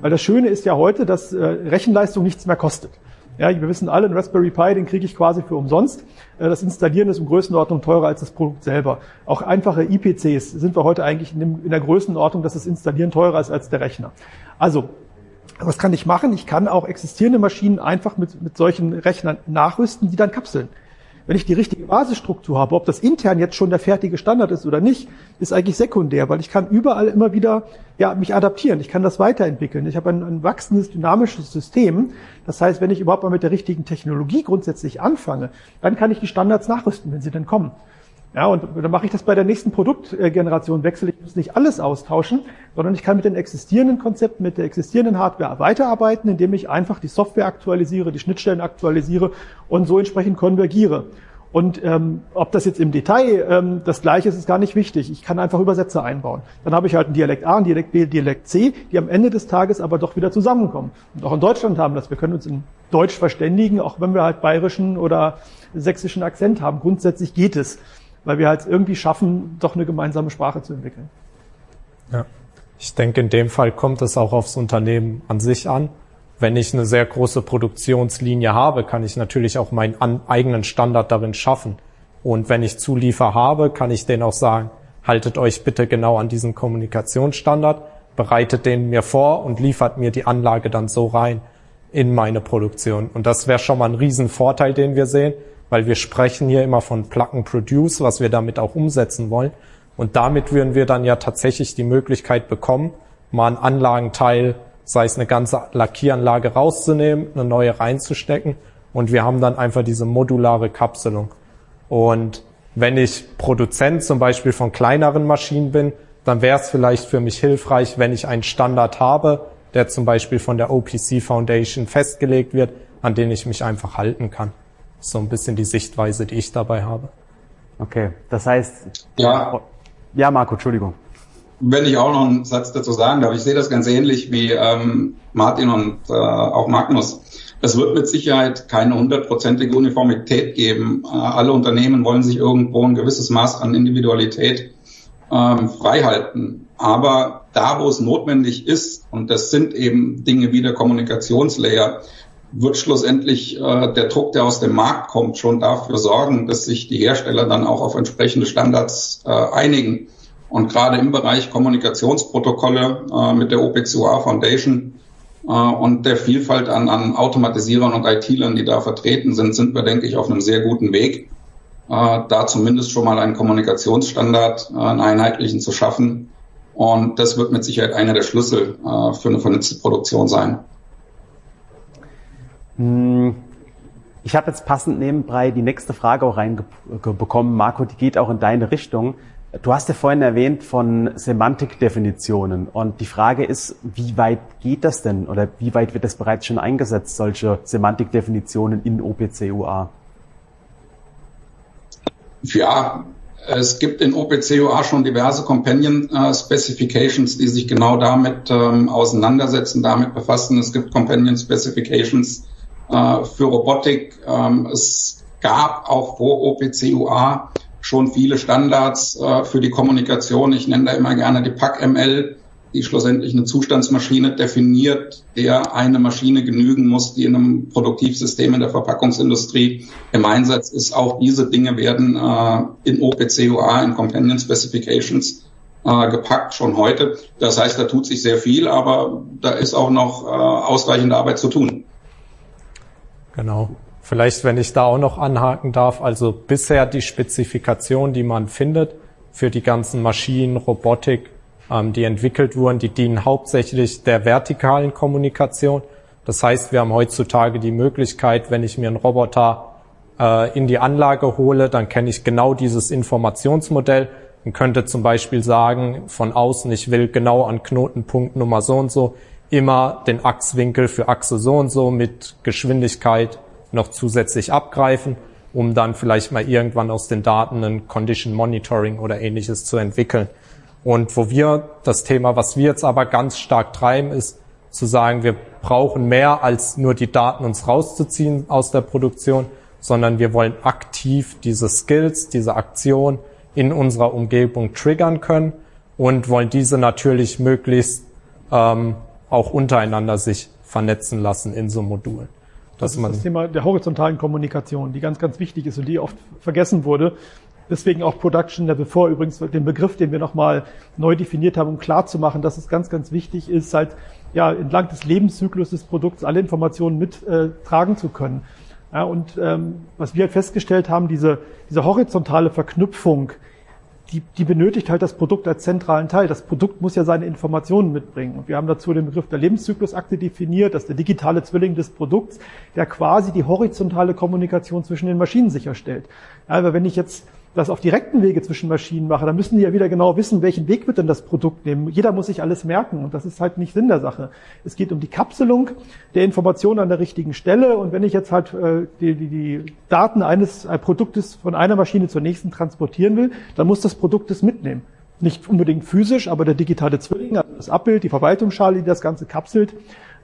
Weil das Schöne ist ja heute, dass äh, Rechenleistung nichts mehr kostet. Ja, wir wissen alle, einen Raspberry Pi, den kriege ich quasi für umsonst. Äh, das Installieren ist um Größenordnung teurer als das Produkt selber. Auch einfache IPCs sind wir heute eigentlich in der Größenordnung, dass das Installieren teurer ist als der Rechner. Also, was kann ich machen? Ich kann auch existierende Maschinen einfach mit, mit solchen Rechnern nachrüsten, die dann kapseln. Wenn ich die richtige Basisstruktur habe, ob das intern jetzt schon der fertige Standard ist oder nicht, ist eigentlich sekundär, weil ich kann überall immer wieder ja, mich adaptieren. Ich kann das weiterentwickeln. Ich habe ein, ein wachsendes, dynamisches System. Das heißt, wenn ich überhaupt mal mit der richtigen Technologie grundsätzlich anfange, dann kann ich die Standards nachrüsten, wenn sie denn kommen. Ja, und dann mache ich das bei der nächsten Produktgeneration wechsel. Ich muss nicht alles austauschen, sondern ich kann mit den existierenden Konzepten, mit der existierenden Hardware weiterarbeiten, indem ich einfach die Software aktualisiere, die Schnittstellen aktualisiere und so entsprechend konvergiere. Und ähm, ob das jetzt im Detail ähm, das gleiche ist, ist gar nicht wichtig. Ich kann einfach Übersetzer einbauen. Dann habe ich halt einen Dialekt A, einen Dialekt B, einen Dialekt C, die am Ende des Tages aber doch wieder zusammenkommen. Und auch in Deutschland haben das. Wir können uns in Deutsch verständigen, auch wenn wir halt bayerischen oder sächsischen Akzent haben. Grundsätzlich geht es weil wir halt irgendwie schaffen, doch eine gemeinsame Sprache zu entwickeln. Ja. Ich denke, in dem Fall kommt es auch aufs Unternehmen an sich an. Wenn ich eine sehr große Produktionslinie habe, kann ich natürlich auch meinen eigenen Standard darin schaffen. Und wenn ich Zuliefer habe, kann ich denen auch sagen, haltet euch bitte genau an diesen Kommunikationsstandard, bereitet den mir vor und liefert mir die Anlage dann so rein in meine Produktion. Und das wäre schon mal ein Riesenvorteil, den wir sehen, weil wir sprechen hier immer von Plug and Produce, was wir damit auch umsetzen wollen. Und damit würden wir dann ja tatsächlich die Möglichkeit bekommen, mal einen Anlagenteil, sei es eine ganze Lackieranlage rauszunehmen, eine neue reinzustecken und wir haben dann einfach diese modulare Kapselung. Und wenn ich Produzent zum Beispiel von kleineren Maschinen bin, dann wäre es vielleicht für mich hilfreich, wenn ich einen Standard habe, der zum Beispiel von der OPC Foundation festgelegt wird, an den ich mich einfach halten kann so ein bisschen die Sichtweise, die ich dabei habe. Okay, das heißt, ja, ja Marco, Entschuldigung. Wenn ich auch noch einen Satz dazu sagen darf, ich sehe das ganz ähnlich wie ähm, Martin und äh, auch Magnus. Es wird mit Sicherheit keine hundertprozentige Uniformität geben. Äh, alle Unternehmen wollen sich irgendwo ein gewisses Maß an Individualität ähm, freihalten. Aber da, wo es notwendig ist, und das sind eben Dinge wie der Kommunikationslayer, wird schlussendlich äh, der Druck, der aus dem Markt kommt, schon dafür sorgen, dass sich die Hersteller dann auch auf entsprechende Standards äh, einigen. Und gerade im Bereich Kommunikationsprotokolle äh, mit der OPCUA Foundation äh, und der Vielfalt an, an Automatisierern und IT-Lern, die da vertreten sind, sind wir, denke ich, auf einem sehr guten Weg, äh, da zumindest schon mal einen Kommunikationsstandard, äh, einen einheitlichen zu schaffen. Und das wird mit Sicherheit einer der Schlüssel äh, für eine vernetzte Produktion sein. Hm, ich habe jetzt passend nebenbei die nächste Frage auch reinbekommen. Marco, die geht auch in deine Richtung. Du hast ja vorhin erwähnt von Semantikdefinitionen und die Frage ist, wie weit geht das denn oder wie weit wird das bereits schon eingesetzt, solche Semantikdefinitionen in OPC-UA? Ja, es gibt in OPC-UA schon diverse Companion äh, Specifications, die sich genau damit ähm, auseinandersetzen, damit befassen. Es gibt Companion Specifications, äh, für Robotik. Ähm, es gab auch vor OPCUA schon viele Standards äh, für die Kommunikation. Ich nenne da immer gerne die PAC-ML, die schlussendlich eine Zustandsmaschine definiert, der eine Maschine genügen muss, die in einem Produktivsystem in der Verpackungsindustrie im Einsatz ist. Auch diese Dinge werden äh, in OPCUA, in Companion Specifications, äh, gepackt, schon heute. Das heißt, da tut sich sehr viel, aber da ist auch noch äh, ausreichende Arbeit zu tun. Genau. Vielleicht, wenn ich da auch noch anhaken darf, also bisher die Spezifikation, die man findet für die ganzen Maschinen, Robotik, ähm, die entwickelt wurden, die dienen hauptsächlich der vertikalen Kommunikation. Das heißt, wir haben heutzutage die Möglichkeit, wenn ich mir einen Roboter äh, in die Anlage hole, dann kenne ich genau dieses Informationsmodell und könnte zum Beispiel sagen, von außen, ich will genau an Knotenpunkt Nummer so und so immer den Achswinkel für Achse so und so mit Geschwindigkeit noch zusätzlich abgreifen, um dann vielleicht mal irgendwann aus den Daten ein Condition Monitoring oder ähnliches zu entwickeln. Und wo wir das Thema, was wir jetzt aber ganz stark treiben, ist zu sagen, wir brauchen mehr als nur die Daten uns rauszuziehen aus der Produktion, sondern wir wollen aktiv diese Skills, diese Aktion, in unserer Umgebung triggern können und wollen diese natürlich möglichst ähm, auch untereinander sich vernetzen lassen in so Modulen. Das ist das Thema der horizontalen Kommunikation, die ganz, ganz wichtig ist und die oft vergessen wurde. Deswegen auch Production Level 4, übrigens den Begriff, den wir nochmal neu definiert haben, um klarzumachen, dass es ganz, ganz wichtig ist, halt ja entlang des Lebenszyklus des Produkts alle Informationen mittragen äh, zu können. Ja, und ähm, was wir halt festgestellt haben, diese, diese horizontale Verknüpfung, die, die benötigt halt das Produkt als zentralen Teil. Das Produkt muss ja seine Informationen mitbringen. Und wir haben dazu den Begriff der Lebenszyklusakte definiert, dass der digitale Zwilling des Produkts, der quasi die horizontale Kommunikation zwischen den Maschinen sicherstellt. Ja, aber wenn ich jetzt das auf direkten Wege zwischen Maschinen mache, dann müssen die ja wieder genau wissen, welchen Weg wird denn das Produkt nehmen. Jeder muss sich alles merken und das ist halt nicht Sinn der Sache. Es geht um die Kapselung der Informationen an der richtigen Stelle und wenn ich jetzt halt äh, die, die, die Daten eines äh, Produktes von einer Maschine zur nächsten transportieren will, dann muss das Produkt es mitnehmen. Nicht unbedingt physisch, aber der digitale Zwilling, also das Abbild, die Verwaltungsschale, die das Ganze kapselt,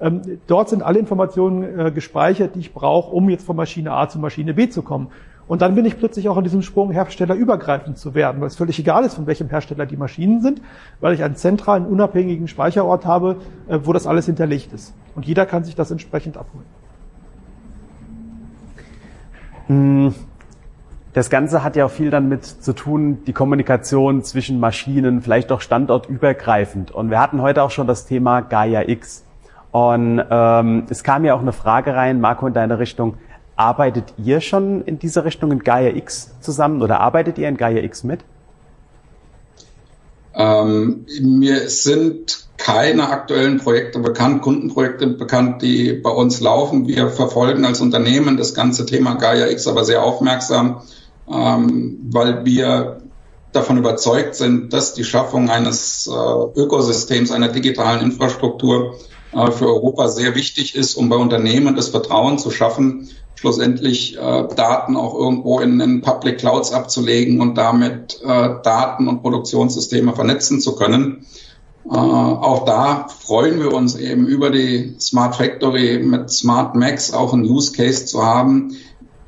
ähm, dort sind alle Informationen äh, gespeichert, die ich brauche, um jetzt von Maschine A zu Maschine B zu kommen. Und dann bin ich plötzlich auch in diesem Sprung, herstellerübergreifend zu werden, weil es völlig egal ist, von welchem Hersteller die Maschinen sind, weil ich einen zentralen, unabhängigen Speicherort habe, äh, wo das alles hinterlegt ist. Und jeder kann sich das entsprechend abholen. Hm, das Ganze hat ja auch viel damit zu tun, die Kommunikation zwischen Maschinen, vielleicht auch standortübergreifend. Und wir hatten heute auch schon das Thema Gaia X. Und ähm, es kam ja auch eine Frage rein, Marco, in deine Richtung, Arbeitet ihr schon in dieser Richtung in Gaia X zusammen oder arbeitet ihr in Gaia X mit? Ähm, mir sind keine aktuellen Projekte bekannt, Kundenprojekte bekannt, die bei uns laufen. Wir verfolgen als Unternehmen das ganze Thema Gaia X aber sehr aufmerksam, ähm, weil wir davon überzeugt sind, dass die Schaffung eines äh, Ökosystems, einer digitalen Infrastruktur äh, für Europa sehr wichtig ist, um bei Unternehmen das Vertrauen zu schaffen, schlussendlich äh, Daten auch irgendwo in, in Public Clouds abzulegen und damit äh, Daten und Produktionssysteme vernetzen zu können. Äh, auch da freuen wir uns eben über die Smart Factory mit Smart Max auch einen Use Case zu haben,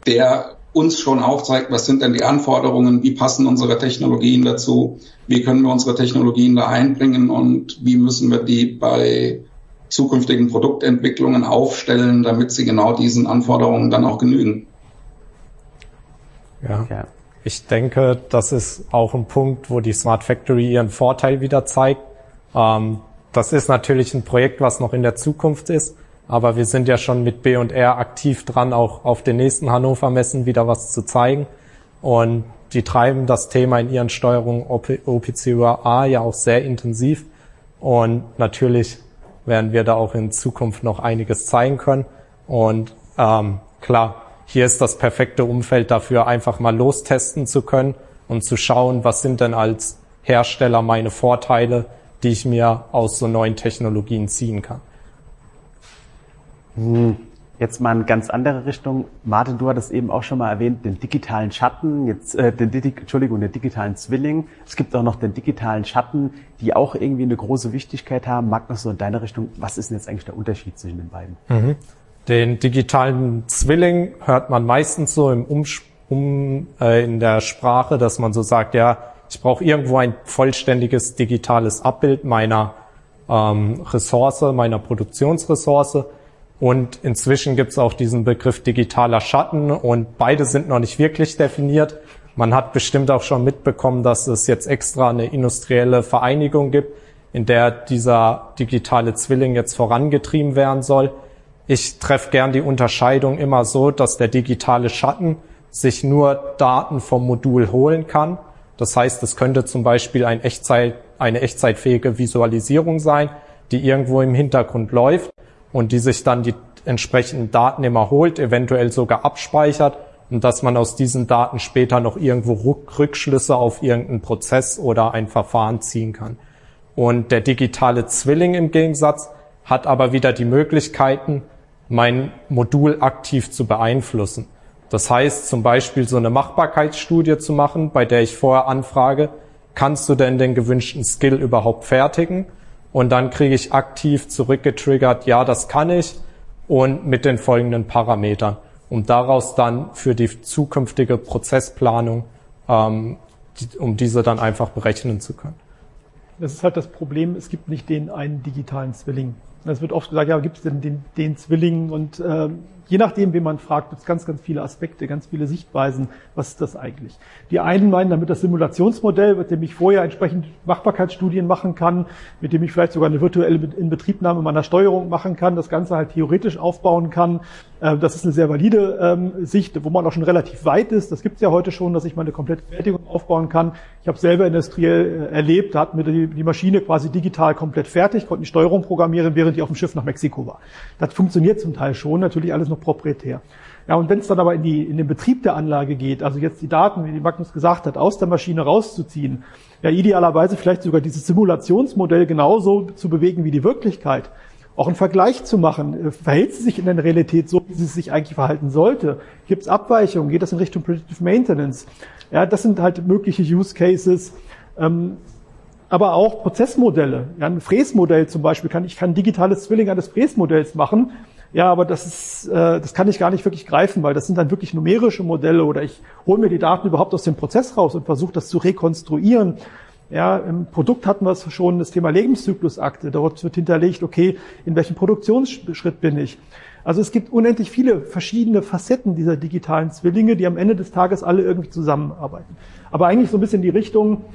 der uns schon aufzeigt, was sind denn die Anforderungen, wie passen unsere Technologien dazu, wie können wir unsere Technologien da einbringen und wie müssen wir die bei zukünftigen Produktentwicklungen aufstellen, damit sie genau diesen Anforderungen dann auch genügen. Ja. ja. Ich denke, das ist auch ein Punkt, wo die Smart Factory ihren Vorteil wieder zeigt. Ähm, das ist natürlich ein Projekt, was noch in der Zukunft ist, aber wir sind ja schon mit B&R aktiv dran, auch auf den nächsten Hannover Messen wieder was zu zeigen. Und die treiben das Thema in ihren Steuerungen OPC-UA ja auch sehr intensiv. Und natürlich werden wir da auch in Zukunft noch einiges zeigen können. Und ähm, klar, hier ist das perfekte Umfeld dafür, einfach mal lostesten zu können und zu schauen, was sind denn als Hersteller meine Vorteile, die ich mir aus so neuen Technologien ziehen kann. Hm. Jetzt mal in ganz andere Richtung. Martin, du hattest eben auch schon mal erwähnt, den digitalen Schatten, jetzt, äh, den, Entschuldigung, den digitalen Zwilling. Es gibt auch noch den digitalen Schatten, die auch irgendwie eine große Wichtigkeit haben. Magnus, so in deiner Richtung, was ist denn jetzt eigentlich der Unterschied zwischen den beiden? Mhm. Den digitalen Zwilling hört man meistens so im um, äh, in der Sprache, dass man so sagt, ja, ich brauche irgendwo ein vollständiges digitales Abbild meiner ähm, Ressource, meiner Produktionsressource und inzwischen gibt es auch diesen Begriff digitaler Schatten und beide sind noch nicht wirklich definiert. Man hat bestimmt auch schon mitbekommen, dass es jetzt extra eine industrielle Vereinigung gibt, in der dieser digitale Zwilling jetzt vorangetrieben werden soll. Ich treffe gern die Unterscheidung immer so, dass der digitale Schatten sich nur Daten vom Modul holen kann. Das heißt, es könnte zum Beispiel ein Echtzeit, eine echtzeitfähige Visualisierung sein, die irgendwo im Hintergrund läuft und die sich dann die entsprechenden Daten immer holt, eventuell sogar abspeichert und dass man aus diesen Daten später noch irgendwo Rückschlüsse auf irgendeinen Prozess oder ein Verfahren ziehen kann. Und der digitale Zwilling im Gegensatz hat aber wieder die Möglichkeiten, mein Modul aktiv zu beeinflussen. Das heißt zum Beispiel so eine Machbarkeitsstudie zu machen, bei der ich vorher anfrage, kannst du denn den gewünschten Skill überhaupt fertigen? Und dann kriege ich aktiv zurückgetriggert, ja, das kann ich und mit den folgenden Parametern, um daraus dann für die zukünftige Prozessplanung ähm, um diese dann einfach berechnen zu können. Das ist halt das Problem, es gibt nicht den einen digitalen Zwilling. Es wird oft gesagt, ja, gibt es denn den, den Zwilling? Und äh, je nachdem, wen man fragt, gibt es ganz, ganz viele Aspekte, ganz viele Sichtweisen. Was ist das eigentlich? Die einen meinen damit das Simulationsmodell, mit dem ich vorher entsprechend Machbarkeitsstudien machen kann, mit dem ich vielleicht sogar eine virtuelle Inbetriebnahme meiner Steuerung machen kann, das Ganze halt theoretisch aufbauen kann. Äh, das ist eine sehr valide ähm, Sicht, wo man auch schon relativ weit ist. Das gibt es ja heute schon, dass ich meine komplette Fertigung aufbauen kann. Ich habe selber industriell äh, erlebt, da hat mir die, Maschine quasi digital komplett fertig, konnte die Steuerung programmieren, während die auf dem Schiff nach Mexiko war. Das funktioniert zum Teil schon, natürlich alles noch proprietär. Ja, und wenn es dann aber in, die, in den Betrieb der Anlage geht, also jetzt die Daten, wie die Magnus gesagt hat, aus der Maschine rauszuziehen, ja idealerweise vielleicht sogar dieses Simulationsmodell genauso zu bewegen wie die Wirklichkeit, auch einen Vergleich zu machen. Äh, verhält sie sich in der Realität so, wie sie sich eigentlich verhalten sollte? Gibt es Abweichungen? Geht das in Richtung Predictive Maintenance? Ja, das sind halt mögliche Use Cases. Ähm, aber auch Prozessmodelle. Ja, ein Fräsmodell zum Beispiel kann ich kann ein digitales Zwilling eines Fräsmodells machen. Ja, aber das ist, äh, das kann ich gar nicht wirklich greifen, weil das sind dann wirklich numerische Modelle oder ich hole mir die Daten überhaupt aus dem Prozess raus und versuche das zu rekonstruieren. Ja, im Produkt hatten wir es schon, das Thema Lebenszyklusakte. Dort wird hinterlegt, okay, in welchem Produktionsschritt bin ich. Also es gibt unendlich viele verschiedene Facetten dieser digitalen Zwillinge, die am Ende des Tages alle irgendwie zusammenarbeiten. Aber eigentlich so ein bisschen die Richtung,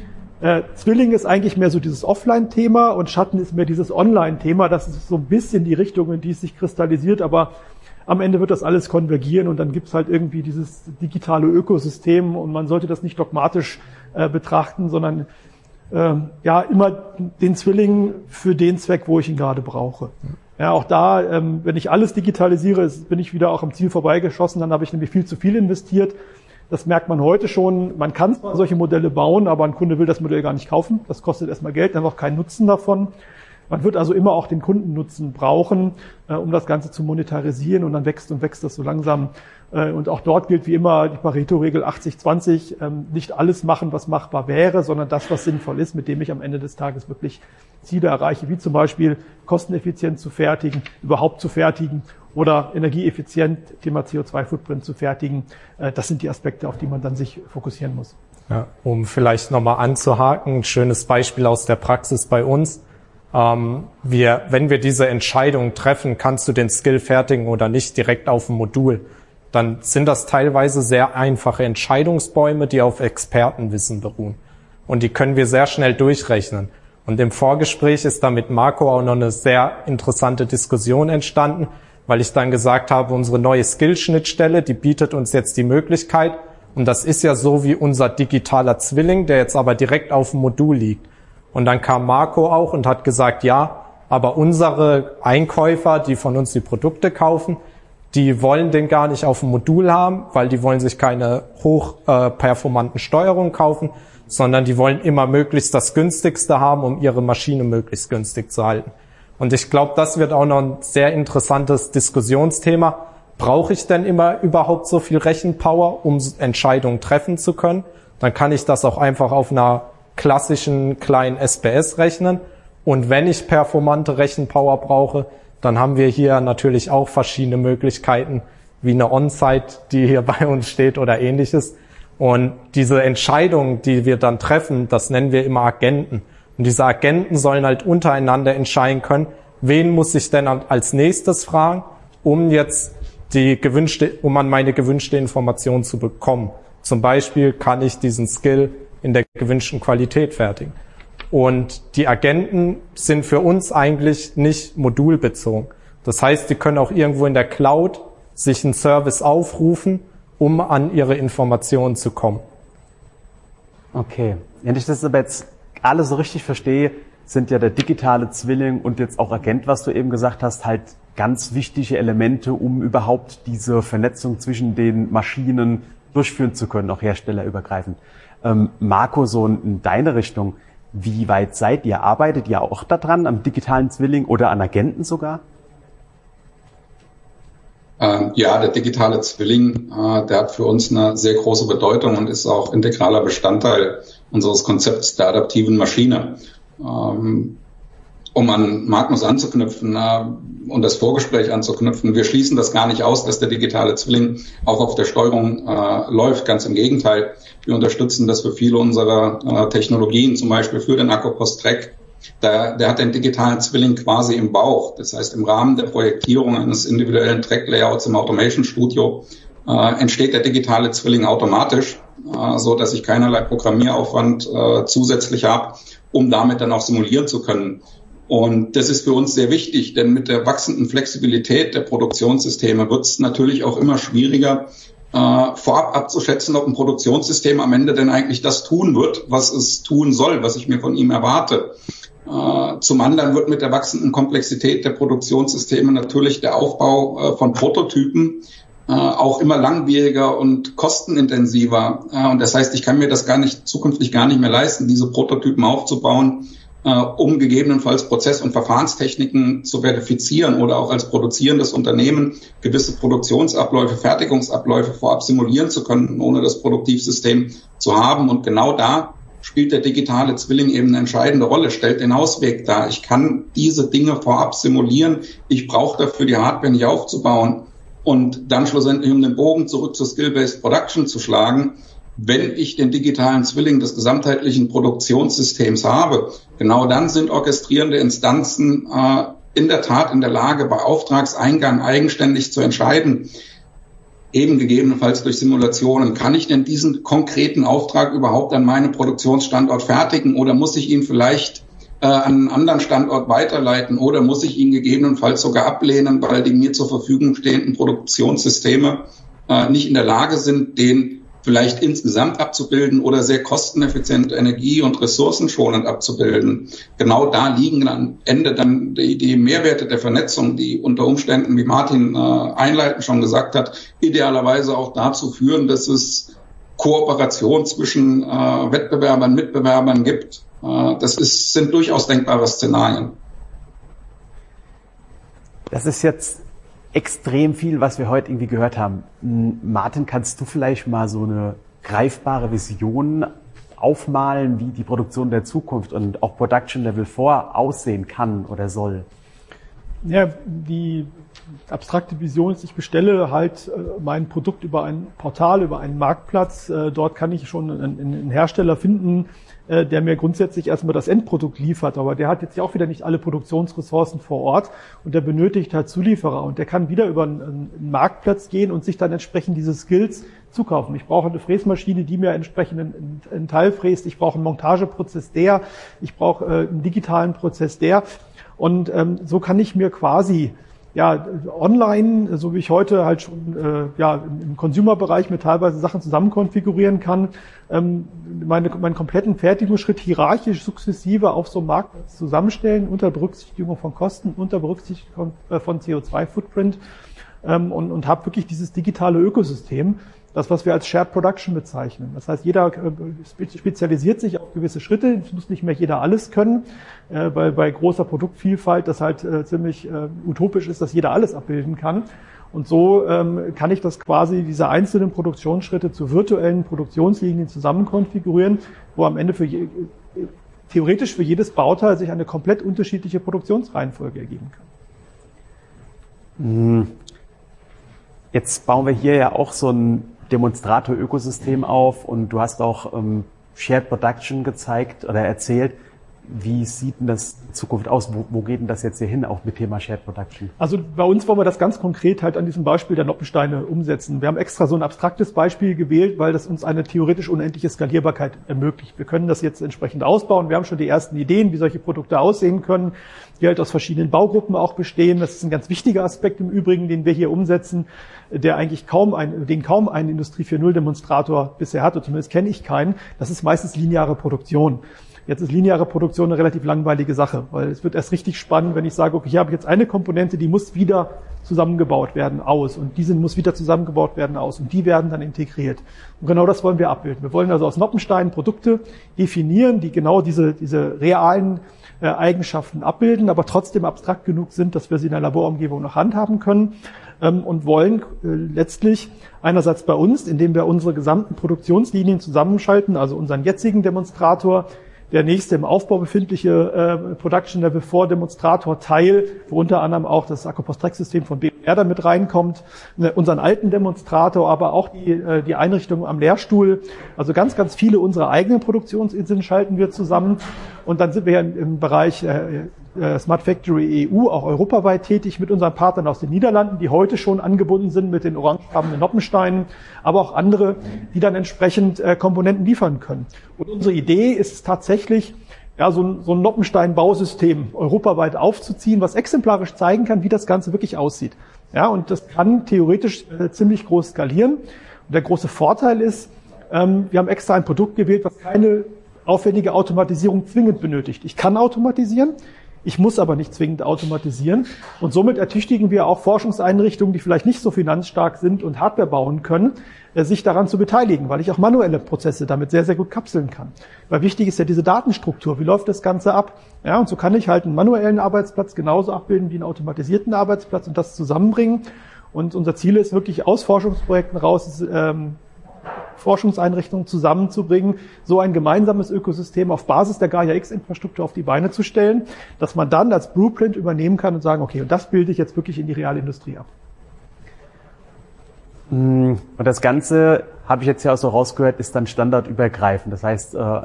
äh, Zwilling ist eigentlich mehr so dieses Offline-Thema und Schatten ist mehr dieses Online-Thema. Das ist so ein bisschen die Richtung, in die es sich kristallisiert, aber am Ende wird das alles konvergieren und dann gibt es halt irgendwie dieses digitale Ökosystem und man sollte das nicht dogmatisch äh, betrachten, sondern ja immer den Zwilling für den Zweck, wo ich ihn gerade brauche. Ja, auch da, ähm, wenn ich alles digitalisiere, bin ich wieder auch am Ziel vorbeigeschossen, dann habe ich nämlich viel zu viel investiert. Das merkt man heute schon. Man kann solche Modelle bauen, aber ein Kunde will das Modell gar nicht kaufen. Das kostet erstmal Geld, dann auch keinen Nutzen davon. Man wird also immer auch den Kundennutzen brauchen, äh, um das Ganze zu monetarisieren und dann wächst und wächst das so langsam. Äh, und auch dort gilt wie immer die Pareto-Regel 80-20. Ähm, nicht alles machen, was machbar wäre, sondern das, was sinnvoll ist, mit dem ich am Ende des Tages wirklich Ziele erreiche, wie zum Beispiel kosteneffizient zu fertigen, überhaupt zu fertigen oder energieeffizient, Thema CO2-Footprint zu fertigen. Äh, das sind die Aspekte, auf die man dann sich fokussieren muss. Ja, um vielleicht nochmal anzuhaken, ein schönes Beispiel aus der Praxis bei uns ähm, wir, wenn wir diese Entscheidung treffen, kannst du den Skill fertigen oder nicht direkt auf dem Modul, dann sind das teilweise sehr einfache Entscheidungsbäume, die auf Expertenwissen beruhen. Und die können wir sehr schnell durchrechnen. Und im Vorgespräch ist da mit Marco auch noch eine sehr interessante Diskussion entstanden, weil ich dann gesagt habe, unsere neue Skill-Schnittstelle, die bietet uns jetzt die Möglichkeit, und das ist ja so wie unser digitaler Zwilling, der jetzt aber direkt auf dem Modul liegt. Und dann kam Marco auch und hat gesagt, ja, aber unsere Einkäufer, die von uns die Produkte kaufen, die wollen den gar nicht auf dem Modul haben, weil die wollen sich keine hochperformanten äh, Steuerungen kaufen, sondern die wollen immer möglichst das günstigste haben, um ihre Maschine möglichst günstig zu halten. Und ich glaube, das wird auch noch ein sehr interessantes Diskussionsthema. Brauche ich denn immer überhaupt so viel Rechenpower, um Entscheidungen treffen zu können? Dann kann ich das auch einfach auf einer klassischen kleinen SPS rechnen. Und wenn ich performante Rechenpower brauche, dann haben wir hier natürlich auch verschiedene Möglichkeiten, wie eine On-Site, die hier bei uns steht oder ähnliches. Und diese Entscheidungen, die wir dann treffen, das nennen wir immer Agenten. Und diese Agenten sollen halt untereinander entscheiden können, wen muss ich denn als nächstes fragen, um jetzt die gewünschte, um an meine gewünschte Information zu bekommen. Zum Beispiel kann ich diesen Skill in der gewünschten Qualität fertigen. Und die Agenten sind für uns eigentlich nicht modulbezogen. Das heißt, die können auch irgendwo in der Cloud sich einen Service aufrufen, um an ihre Informationen zu kommen. Okay. Wenn ich das aber jetzt alles so richtig verstehe, sind ja der digitale Zwilling und jetzt auch Agent, was du eben gesagt hast, halt ganz wichtige Elemente, um überhaupt diese Vernetzung zwischen den Maschinen durchführen zu können, auch herstellerübergreifend. Ähm, Marco, so in deine Richtung, wie weit seid ihr? Arbeitet ihr auch daran, am digitalen Zwilling oder an Agenten sogar? Ähm, ja, der digitale Zwilling, äh, der hat für uns eine sehr große Bedeutung und ist auch integraler Bestandteil unseres Konzepts der adaptiven Maschine. Ähm, um an Magnus anzuknüpfen äh, und das Vorgespräch anzuknüpfen, wir schließen das gar nicht aus, dass der digitale Zwilling auch auf der Steuerung äh, läuft. Ganz im Gegenteil. Wir unterstützen das für viele unserer äh, Technologien, zum Beispiel für den Akkupost-Track. Der, der hat den digitalen Zwilling quasi im Bauch. Das heißt, im Rahmen der Projektierung eines individuellen Track-Layouts im Automation Studio äh, entsteht der digitale Zwilling automatisch, äh, so dass ich keinerlei Programmieraufwand äh, zusätzlich habe, um damit dann auch simulieren zu können. Und das ist für uns sehr wichtig, denn mit der wachsenden Flexibilität der Produktionssysteme wird es natürlich auch immer schwieriger, äh, vorab abzuschätzen, ob ein Produktionssystem am Ende denn eigentlich das tun wird, was es tun soll, was ich mir von ihm erwarte. Äh, zum anderen wird mit der wachsenden Komplexität der Produktionssysteme natürlich der Aufbau äh, von Prototypen äh, auch immer langwieriger und kostenintensiver. Äh, und das heißt, ich kann mir das gar nicht zukünftig gar nicht mehr leisten, diese Prototypen aufzubauen, um gegebenenfalls Prozess- und Verfahrenstechniken zu verifizieren oder auch als produzierendes Unternehmen gewisse Produktionsabläufe, Fertigungsabläufe vorab simulieren zu können, ohne das Produktivsystem zu haben. Und genau da spielt der digitale Zwilling eben eine entscheidende Rolle, stellt den Ausweg dar. Ich kann diese Dinge vorab simulieren. Ich brauche dafür die Hardware nicht aufzubauen. Und dann schlussendlich, um den Bogen zurück zur Skill-Based Production zu schlagen, wenn ich den digitalen Zwilling des gesamtheitlichen Produktionssystems habe, genau dann sind orchestrierende Instanzen äh, in der Tat in der Lage, bei Auftragseingang eigenständig zu entscheiden, eben gegebenenfalls durch Simulationen, kann ich denn diesen konkreten Auftrag überhaupt an meinem Produktionsstandort fertigen oder muss ich ihn vielleicht äh, an einen anderen Standort weiterleiten oder muss ich ihn gegebenenfalls sogar ablehnen, weil die mir zur Verfügung stehenden Produktionssysteme äh, nicht in der Lage sind, den vielleicht insgesamt abzubilden oder sehr kosteneffizient, energie- und ressourcenschonend abzubilden. Genau da liegen am Ende dann die, die Mehrwerte der Vernetzung, die unter Umständen, wie Martin äh, einleitend schon gesagt hat, idealerweise auch dazu führen, dass es Kooperation zwischen äh, Wettbewerbern, Mitbewerbern gibt, äh, das ist, sind durchaus denkbare Szenarien. Das ist jetzt extrem viel, was wir heute irgendwie gehört haben. Martin, kannst du vielleicht mal so eine greifbare Vision aufmalen, wie die Produktion der Zukunft und auch Production Level 4 aussehen kann oder soll? Ja, die abstrakte Vision ist, ich bestelle halt äh, mein Produkt über ein Portal, über einen Marktplatz. Äh, dort kann ich schon einen Hersteller finden, äh, der mir grundsätzlich erstmal das Endprodukt liefert, aber der hat jetzt auch wieder nicht alle Produktionsressourcen vor Ort und der benötigt halt Zulieferer und der kann wieder über einen, Marktplatz gehen und sich dann entsprechend diese Skills zukaufen. Ich brauche eine Fräsmaschine, die mir entsprechend einen, einen Teil fräst. Ich brauche einen Montageprozess der. Ich brauche einen digitalen Prozess der. Und ähm, so kann ich mir quasi ja, online, so wie ich heute halt schon äh, ja, im Consumer-Bereich mir teilweise Sachen zusammen konfigurieren kann, ähm, meine, meinen kompletten Fertigungsschritt hierarchisch sukzessive auf so einem Markt zusammenstellen, unter Berücksichtigung von Kosten, unter Berücksichtigung äh, von CO2-Footprint ähm, und, und habe wirklich dieses digitale Ökosystem, das, was wir als Shared Production bezeichnen. Das heißt, jeder äh, spezialisiert sich auf gewisse Schritte. Es muss nicht mehr jeder alles können, äh, weil bei großer Produktvielfalt das halt äh, ziemlich utopisch ist, dass jeder alles abbilden kann. Und so ähm, kann ich das quasi, diese einzelnen Produktionsschritte zu virtuellen Produktionslinien zusammen konfigurieren, wo am Ende für theoretisch für jedes Bauteil sich eine komplett unterschiedliche Produktionsreihenfolge ergeben kann. Hm. Jetzt bauen wir hier ja auch so ein Demonstrator-Ökosystem auf und du hast auch ähm, Shared Production gezeigt oder erzählt. Wie sieht denn das in Zukunft aus? Wo, wo geht denn das jetzt hier hin, auch mit Thema Shared Production? Also bei uns wollen wir das ganz konkret halt an diesem Beispiel der Noppensteine umsetzen. Wir haben extra so ein abstraktes Beispiel gewählt, weil das uns eine theoretisch unendliche Skalierbarkeit ermöglicht. Wir können das jetzt entsprechend ausbauen. Wir haben schon die ersten Ideen, wie solche Produkte aussehen können, die halt aus verschiedenen Baugruppen auch bestehen. Das ist ein ganz wichtiger Aspekt im Übrigen, den wir hier umsetzen, der eigentlich kaum ein, den kaum ein Industrie 4.0 Demonstrator bisher hatte. Zumindest kenne ich keinen. Das ist meistens lineare Produktion. Jetzt ist lineare Produktion eine relativ langweilige Sache, weil es wird erst richtig spannend, wenn ich sage, okay, hier habe ich jetzt eine Komponente, die muss wieder zusammengebaut werden aus und diese muss wieder zusammengebaut werden aus und die werden dann integriert. Und genau das wollen wir abbilden. Wir wollen also aus Noppenstein Produkte definieren, die genau diese, diese realen äh, Eigenschaften abbilden, aber trotzdem abstrakt genug sind, dass wir sie in der Laborumgebung noch handhaben können ähm, und wollen äh, letztlich einerseits bei uns, indem wir unsere gesamten Produktionslinien zusammenschalten, also unseren jetzigen Demonstrator, der nächste im Aufbau befindliche äh, Production Level 4 Demonstrator Teil, wo unter anderem auch das Akkupost-System von BMR da mit reinkommt, ne, unseren alten Demonstrator, aber auch die, äh, die Einrichtung am Lehrstuhl. Also ganz, ganz viele unserer eigenen Produktionsinseln schalten wir zusammen. Und dann sind wir im, im Bereich äh, Smart Factory EU auch europaweit tätig mit unseren Partnern aus den Niederlanden, die heute schon angebunden sind mit den orangefarbenen Noppensteinen, aber auch andere, die dann entsprechend äh, Komponenten liefern können. Und unsere Idee ist tatsächlich, ja, so ein, so ein Noppenstein-Bausystem europaweit aufzuziehen, was exemplarisch zeigen kann, wie das Ganze wirklich aussieht. Ja, und das kann theoretisch äh, ziemlich groß skalieren. Und der große Vorteil ist, ähm, wir haben extra ein Produkt gewählt, was keine aufwendige Automatisierung zwingend benötigt. Ich kann automatisieren, ich muss aber nicht zwingend automatisieren. Und somit ertüchtigen wir auch Forschungseinrichtungen, die vielleicht nicht so finanzstark sind und Hardware bauen können, äh, sich daran zu beteiligen, weil ich auch manuelle Prozesse damit sehr, sehr gut kapseln kann. Weil wichtig ist ja diese Datenstruktur. Wie läuft das Ganze ab? Ja, und so kann ich halt einen manuellen Arbeitsplatz genauso abbilden wie einen automatisierten Arbeitsplatz und das zusammenbringen. Und unser Ziel ist wirklich aus Forschungsprojekten raus, ähm, Forschungseinrichtungen zusammenzubringen, so ein gemeinsames Ökosystem auf Basis der Gaia-X-Infrastruktur auf die Beine zu stellen, dass man dann als Blueprint übernehmen kann und sagen, okay, und das bilde ich jetzt wirklich in die Realindustrie ab. Mm, und das Ganze, habe ich jetzt ja auch so rausgehört, ist dann standardübergreifend. Das heißt, äh,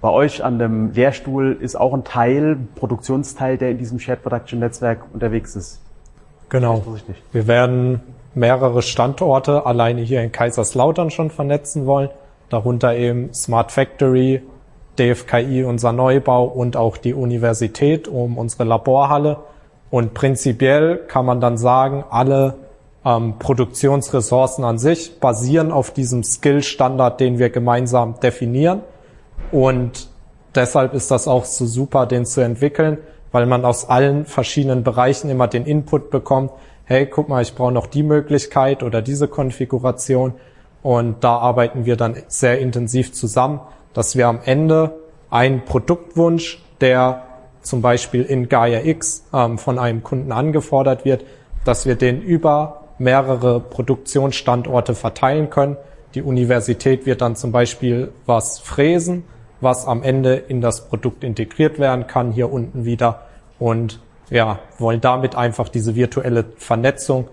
bei euch an dem Lehrstuhl ist auch ein Teil, Produktionsteil, der in diesem Shared Production Netzwerk unterwegs ist. Genau. Wir werden mehrere Standorte alleine hier in Kaiserslautern schon vernetzen wollen, darunter eben Smart Factory, DFKI, unser Neubau und auch die Universität um unsere Laborhalle. Und prinzipiell kann man dann sagen, alle ähm, Produktionsressourcen an sich basieren auf diesem Skill-Standard, den wir gemeinsam definieren. Und deshalb ist das auch so super, den zu entwickeln, weil man aus allen verschiedenen Bereichen immer den Input bekommt, hey, guck mal, ich brauche noch die Möglichkeit oder diese Konfiguration. Und da arbeiten wir dann sehr intensiv zusammen, dass wir am Ende einen Produktwunsch, der zum Beispiel in Gaia X ähm, von einem Kunden angefordert wird, dass wir den über mehrere Produktionsstandorte verteilen können. Die Universität wird dann zum Beispiel was fräsen, was am Ende in das Produkt integriert werden kann, hier unten wieder. Und ja, wollen damit einfach diese virtuelle Vernetzung,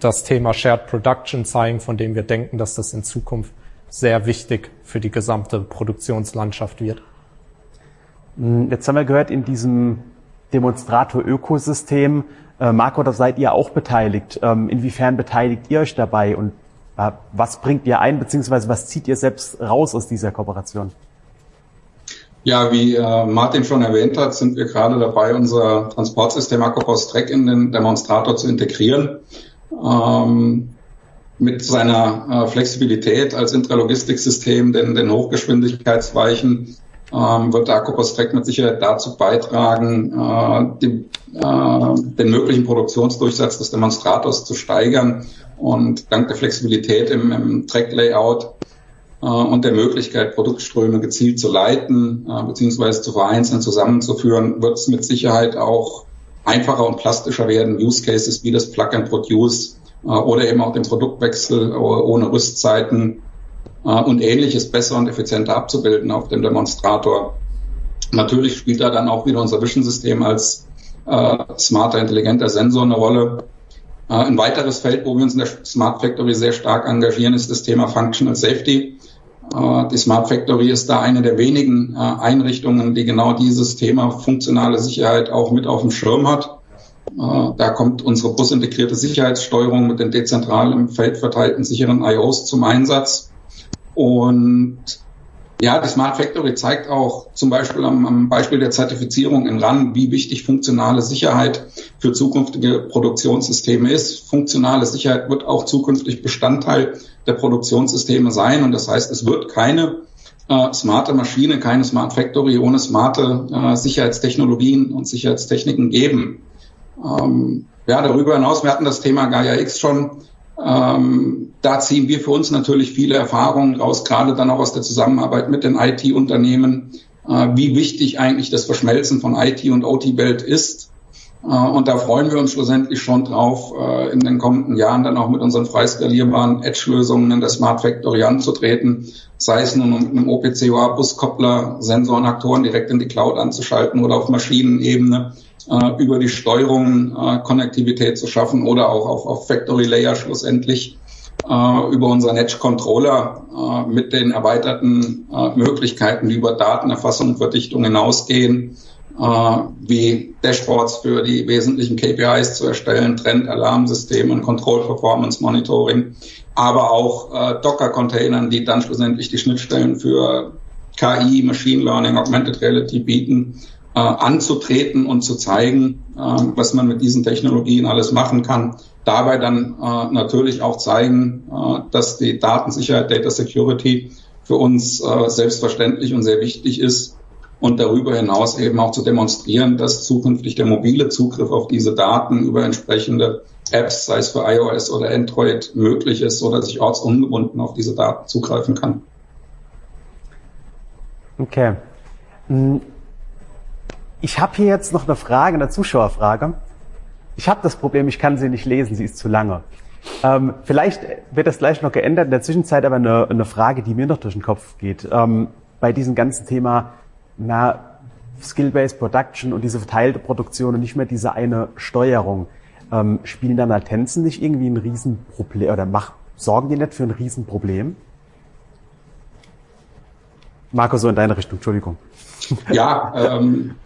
das Thema Shared Production zeigen, von dem wir denken, dass das in Zukunft sehr wichtig für die gesamte Produktionslandschaft wird. Hm, jetzt haben wir gehört, in diesem Demonstrator-Ökosystem, äh, Marco, da seid ihr auch beteiligt. Ähm, inwiefern beteiligt ihr euch dabei und äh, was bringt ihr ein, beziehungsweise was zieht ihr selbst raus aus dieser Kooperation? Ja, wie äh, Martin schon erwähnt hat, sind wir gerade dabei, unser Transportsystem Akkupost Track in den Demonstrator zu integrieren. Ähm, mit seiner äh, Flexibilität als Intralogistiksystem, den, den Hochgeschwindigkeitsweichen, ähm, wird der Akkupost Track mit Sicherheit dazu beitragen, äh, die, äh, den möglichen Produktionsdurchsatz des Demonstrators zu steigern und dank der Flexibilität im, im Track-Layout und der Möglichkeit, Produktströme gezielt zu leiten äh, bzw. zu vereinzeln, zusammenzuführen, wird es mit Sicherheit auch einfacher und plastischer werden, Use Cases wie das Plug and Produce äh, oder eben auch den Produktwechsel ohne Rüstzeiten und ähnliches besser und effizienter abzubilden auf dem Demonstrator. Natürlich spielt da dann auch wieder unser Vision-System als äh, smarter, intelligenter Sensor eine Rolle. Äh, ein weiteres Feld, wo wir uns in der Smart Factory sehr stark engagieren, ist das Thema Functional Safety. Äh, die Smart Factory ist da eine der wenigen äh, Einrichtungen, die genau dieses Thema funktionale Sicherheit auch mit auf dem Schirm hat. Äh, da kommt unsere busintegrierte Sicherheitssteuerung mit den dezentral im Feld verteilten sicheren IOs zum Einsatz. Und ja, die Smart Factory zeigt auch zum Beispiel am, am, Beispiel der Zertifizierung in RAN, wie wichtig funktionale Sicherheit für zukünftige Produktionssysteme ist. Funktionale Sicherheit wird auch zukünftig Bestandteil der Produktionssysteme sein. Und das heißt, es wird keine äh, smarte Maschine, keine Smart Factory ohne smarte äh, Sicherheitstechnologien und Sicherheitstechniken geben. Ähm, ja, darüber hinaus, wir hatten das Thema Gaia X schon ähm, da ziehen wir für uns natürlich viele Erfahrungen raus, gerade dann auch aus der Zusammenarbeit mit den IT-Unternehmen, äh, wie wichtig eigentlich das Verschmelzen von IT und OT-Welt ist. Äh, und da freuen wir uns schlussendlich schon drauf, äh, in den kommenden Jahren dann auch mit unseren frei skalierbaren Edge-Lösungen in der Smart Factory anzutreten, sei es nun mit einem OPCOA-Buskoppler, Sensoren, Aktoren direkt in die Cloud anzuschalten oder auf Maschinenebene äh, über die Steuerung Konnektivität zu schaffen oder auch auf, Factory-Layer schlussendlich über unseren Edge-Controller mit den erweiterten Möglichkeiten, die über Datenerfassung und Verdichtung hinausgehen, wie Dashboards für die wesentlichen KPIs zu erstellen, Trend, Alarmsystem und Control Performance Monitoring, aber auch äh, Docker-Containern, die dann schlussendlich die Schnittstellen für KI, Machine Learning, Augmented Reality bieten, äh, anzutreten und zu zeigen, äh, was man mit diesen Technologien alles machen kann. Dabei dann äh, natürlich auch zeigen, äh, dass die Datensicherheit, Data Security für uns äh, selbstverständlich und sehr wichtig ist und darüber hinaus eben auch zu demonstrieren, dass zukünftig der mobile Zugriff auf diese Daten über entsprechende Apps, sei es für iOS oder Android, möglich ist, so dass ich ortsungebunden auf diese Daten zugreifen kann. Okay. Hm. Ich habe hier jetzt noch eine Frage, eine Zuschauerfrage. Ich habe das Problem, ich kann sie nicht lesen, sie ist zu lange. Ähm, vielleicht wird das gleich noch geändert. In der Zwischenzeit aber eine, eine Frage, die mir noch durch den Kopf geht. Ähm, bei diesem ganzen Thema na, Skill-Based Production und diese verteilte Produktion und nicht mehr diese eine Steuerung. Ähm, spielen da Latenzen nicht irgendwie ein Riesenproblem oder mach, sorgen die nicht für ein Riesenproblem? Marco, so in deine Richtung, Entschuldigung. Ja, ähm,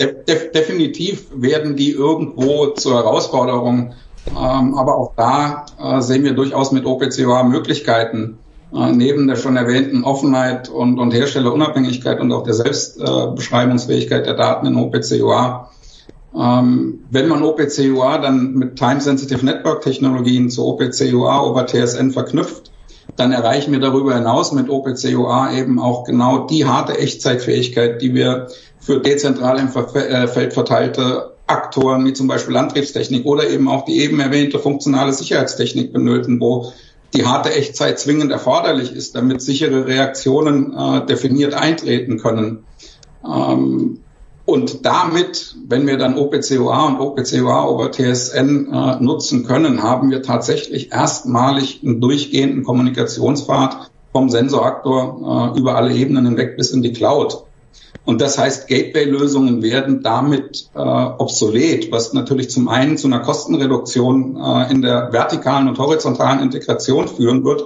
de definitiv werden die irgendwo zur Herausforderung. Ähm, aber auch da äh, sehen wir durchaus mit OPCOA Möglichkeiten, neben der schon erwähnten Offenheit und, und Herstellerunabhängigkeit und auch der Selbstbeschreibungsfähigkeit der Daten in OPCOA. Ähm, wenn man OPCOA dann mit Time-Sensitive Network-Technologien zu OPCOA over TSN verknüpft, dann erreichen wir darüber hinaus mit OPCOA eben auch genau die harte Echtzeitfähigkeit, die wir für dezentral im äh, Feld verteilte Aktoren wie zum Beispiel Antriebstechnik oder eben auch die eben erwähnte funktionale Sicherheitstechnik benötigen, wo die harte Echtzeit zwingend erforderlich ist, damit sichere Reaktionen äh, definiert eintreten können. Ähm, und damit, wenn wir dann OPCOA und OPCOA over TSN äh, nutzen können, haben wir tatsächlich erstmalig einen durchgehenden Kommunikationspfad vom Sensoraktor äh, über alle Ebenen hinweg bis in die Cloud. Und das heißt, Gateway-Lösungen werden damit äh, obsolet, was natürlich zum einen zu einer Kostenreduktion äh, in der vertikalen und horizontalen Integration führen wird,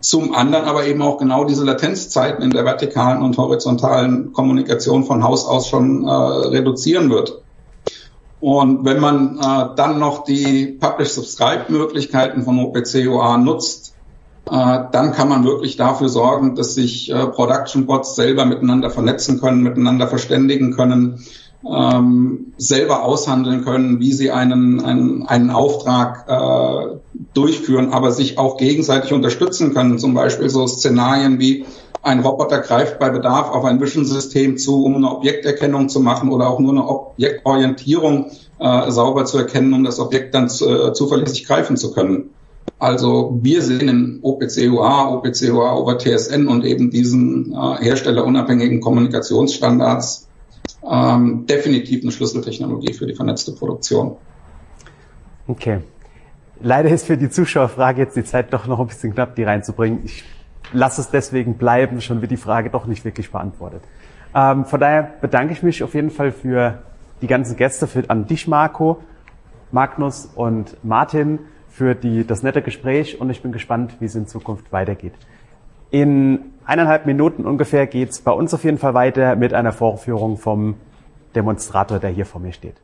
zum anderen aber eben auch genau diese Latenzzeiten in der vertikalen und horizontalen Kommunikation von Haus aus schon äh, reduzieren wird. Und wenn man äh, dann noch die Publish-Subscribe-Möglichkeiten von OPCOA nutzt, dann kann man wirklich dafür sorgen, dass sich äh, Production Bots selber miteinander vernetzen können, miteinander verständigen können, ähm, selber aushandeln können, wie sie einen, einen, einen Auftrag äh, durchführen, aber sich auch gegenseitig unterstützen können. Zum Beispiel so Szenarien wie ein Roboter greift bei Bedarf auf ein Vision-System zu, um eine Objekterkennung zu machen oder auch nur eine Objektorientierung äh, sauber zu erkennen, um das Objekt dann zu, äh, zuverlässig greifen zu können. Also wir sehen in OPCOA, OPCOA over TSN und eben diesen äh, herstellerunabhängigen Kommunikationsstandards ähm, definitiv eine Schlüsseltechnologie für die vernetzte Produktion. Okay. Leider ist für die Zuschauerfrage jetzt die Zeit doch noch ein bisschen knapp, die reinzubringen. Ich lasse es deswegen bleiben, schon wird die Frage doch nicht wirklich beantwortet. Ähm, von daher bedanke ich mich auf jeden Fall für die ganzen Gäste, für, an dich, Marco, Magnus und Martin für die, das nette Gespräch und ich bin gespannt, wie es in Zukunft weitergeht. In eineinhalb Minuten ungefähr geht's bei uns auf jeden Fall weiter mit einer Vorführung vom Demonstrator, der hier vor mir steht.